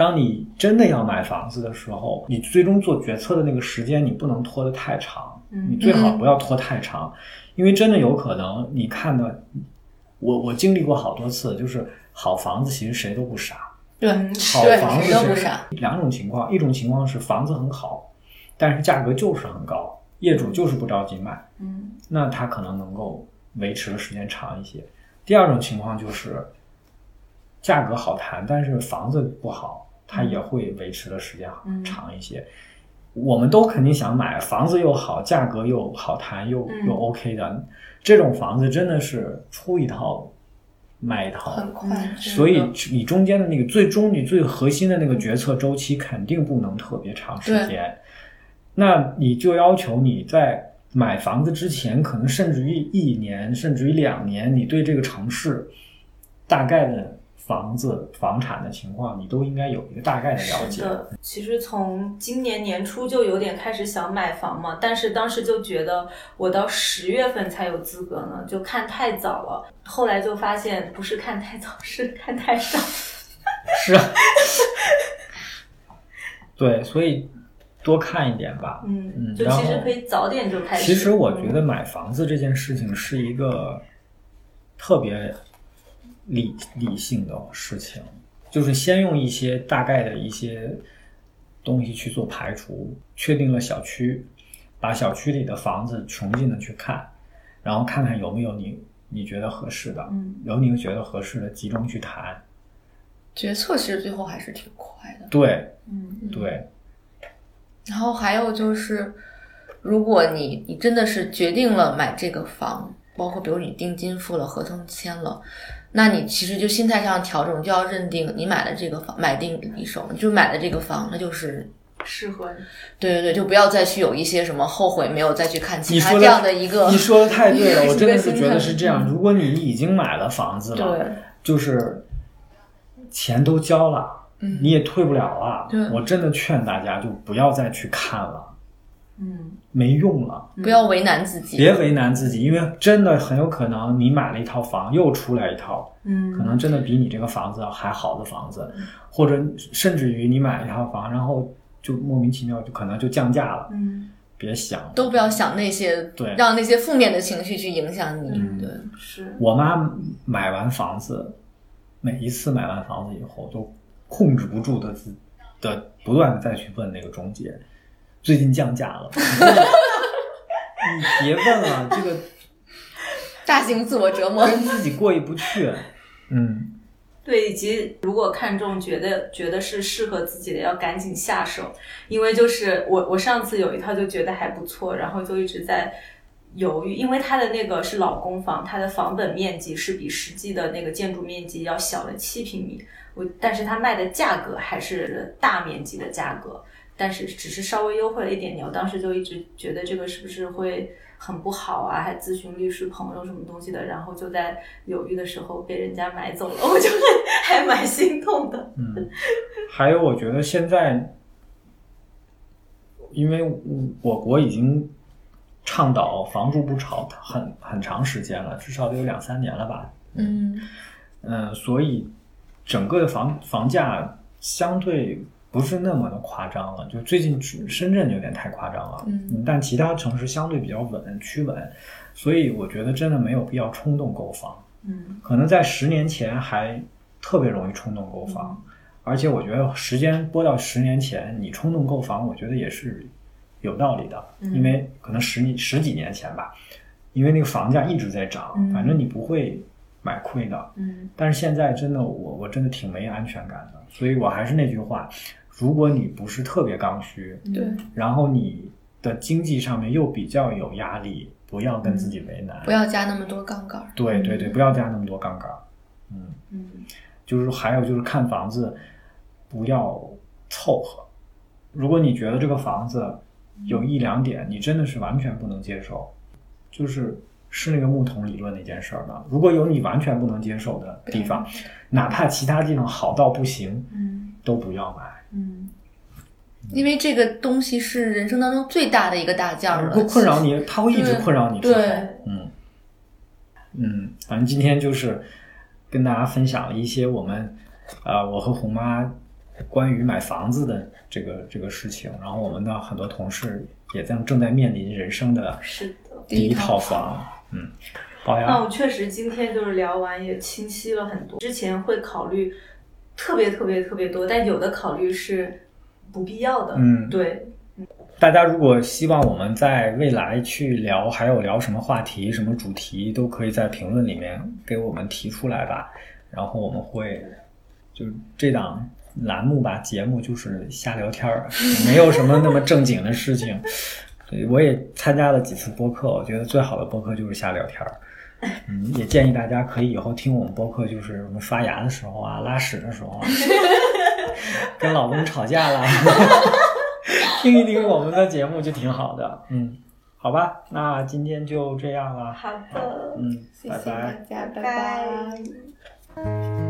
当你真的要买房子的时候，你最终做决策的那个时间，你不能拖得太长，嗯你最好不要拖太长，因为真的有可能你看的，我我经历过好多次，就是好房子其实谁都不傻，对嗯好对，房子谁都不是傻。两种情况，一种情况是房子很好，但是价格就是很高，业主就是不着急卖，嗯那他可能能够维持的时间长一些。第二种情况就是价格好谈，但是房子不好，它也会维持的时间嗯。长一些。我们都肯定想买房子又好，价格又好谈又嗯。又 OK 的这种房子，真的是出一套卖一套，很快，嗯所以你中间的那个最终你最核心的那个决策周期肯定不能特别长时间，那你就要求你在买房子之前，可能甚至于一年，甚至于两年，你对这个城市大概的房子房产的情况，你都应该有一个大概的了解。是的，其实从今年年初就有点开始想买房嘛，但是当时就觉得我到十月份才有资格呢，就看太早了。后来就发现不是看太早，是看太少。是啊，对，所以多看一点吧。嗯嗯，就其实可以早点就开始。其实我觉嗯得买房子这件事情是一个特别理理性的事情，就是先用一些大概的一些东西去做排除，确定了小区，把小区里的房子穷尽的去看，然后看看有没有你你觉得合适的，嗯有你觉得合适的集中去谈。决策其实最后还是挺快的。对嗯对，然后还有就是，如果你你真的是决定了买这个房，包括比如你定金付了，合同签了，那你其实就心态上调整，就要认定你买了这个房，买定离手，就买了这个房，那就是适合你。对对对，就不要再去有一些什么后悔没有再去看其你说的他这样的一个你说的太对了，我真的是觉得是这样。如果你已经买了房子了，对就是钱都交了，嗯你也退不了了。对我真的劝大家就不要再去看了，嗯，没用了。不要为难自己，别为难自己，因为真的很有可能你买了一套房，又出来一套，嗯，可能真的比你这个房子还好的房子，或者甚至于你买了一套房，然后就莫名其妙就可能就降价了。嗯。别想，都不要想那些，对。让那些负面的情绪去影响你。嗯。对，是，我妈买完房子，每一次买完房子以后都控制不住的自的不断的再去问那个中介，最近降价了。你别问了，这个大型自我折磨。跟自己过意不去。嗯，对，以及如果看中觉得觉得是适合自己的，要赶紧下手，因为就是我我上次有一套就觉得还不错，然后就一直在犹豫，因为它的那个是老公房，它的房本面积是比实际的那个建筑面积要小了七平米，我但是它卖的价格还是大面积的价格，但是只是稍微优惠了一点点，我当时就一直觉得这个是不是会很不好啊，还咨询律师朋友什么东西的，然后就在犹豫的时候被人家买走了，我就还蛮心痛的。嗯，还有，我觉得现在，因为我国已经倡导房住不炒很很长时间了，至少得有两三年了吧。嗯嗯，所以整个的房房价相对不是那么的夸张了。就最近深圳有点太夸张了，嗯。但其他城市相对比较稳趋稳，所以我觉得真的没有必要冲动购房。嗯。可能在十年前还特别容易冲动购房，而且我觉得时间拨到十年前，你冲动购房，我觉得也是有道理的，嗯。因为可能十年十几年前吧，因为那个房价一直在涨，嗯。反正你不会买亏的。嗯但是现在真的我我真的挺没安全感的，所以我还是那句话，如果你不是特别刚需，对，然后你的经济上面又比较有压力，不要跟自己为难，不要加那么多杠杆。对对对，不要加那么多杠杆。嗯，嗯就是还有就是看房子，不要凑合。如果你觉得这个房子有一两点你真的是完全不能接受，就是是那个木桶理论那件事儿吧。如果有你完全不能接受的地方，哪怕其他地方好到不行，嗯都不要买。嗯因为这个东西是人生当中最大的一个大件儿了，会困扰你，它会一直困扰你。对嗯嗯，反正今天就是跟大家分享了一些我们呃我和红妈关于买房子的这个这个事情，然后我们的很多同事也在正在面临人生的是的。第一套房。嗯，好那，我确实今天就是聊完也清晰了很多。之前会考虑特别特别特别多，但有的考虑是不必要的。嗯对，大家如果希望我们在未来去聊，还有聊什么话题、什么主题，都可以在评论里面给我们提出来吧。然后我们会就这档栏目吧，节目就是瞎聊天儿，没有什么那么正经的事情。对，我也参加了几次播客，我觉得最好的播客就是瞎聊天儿。嗯，也建议大家可以以后听我们播客，就是什么刷牙的时候啊、拉屎的时候啊，跟老公吵架了，听一听我们的节目就挺好的。嗯，好吧，那今天就这样了。好的，嗯，谢谢拜拜。大家，拜拜拜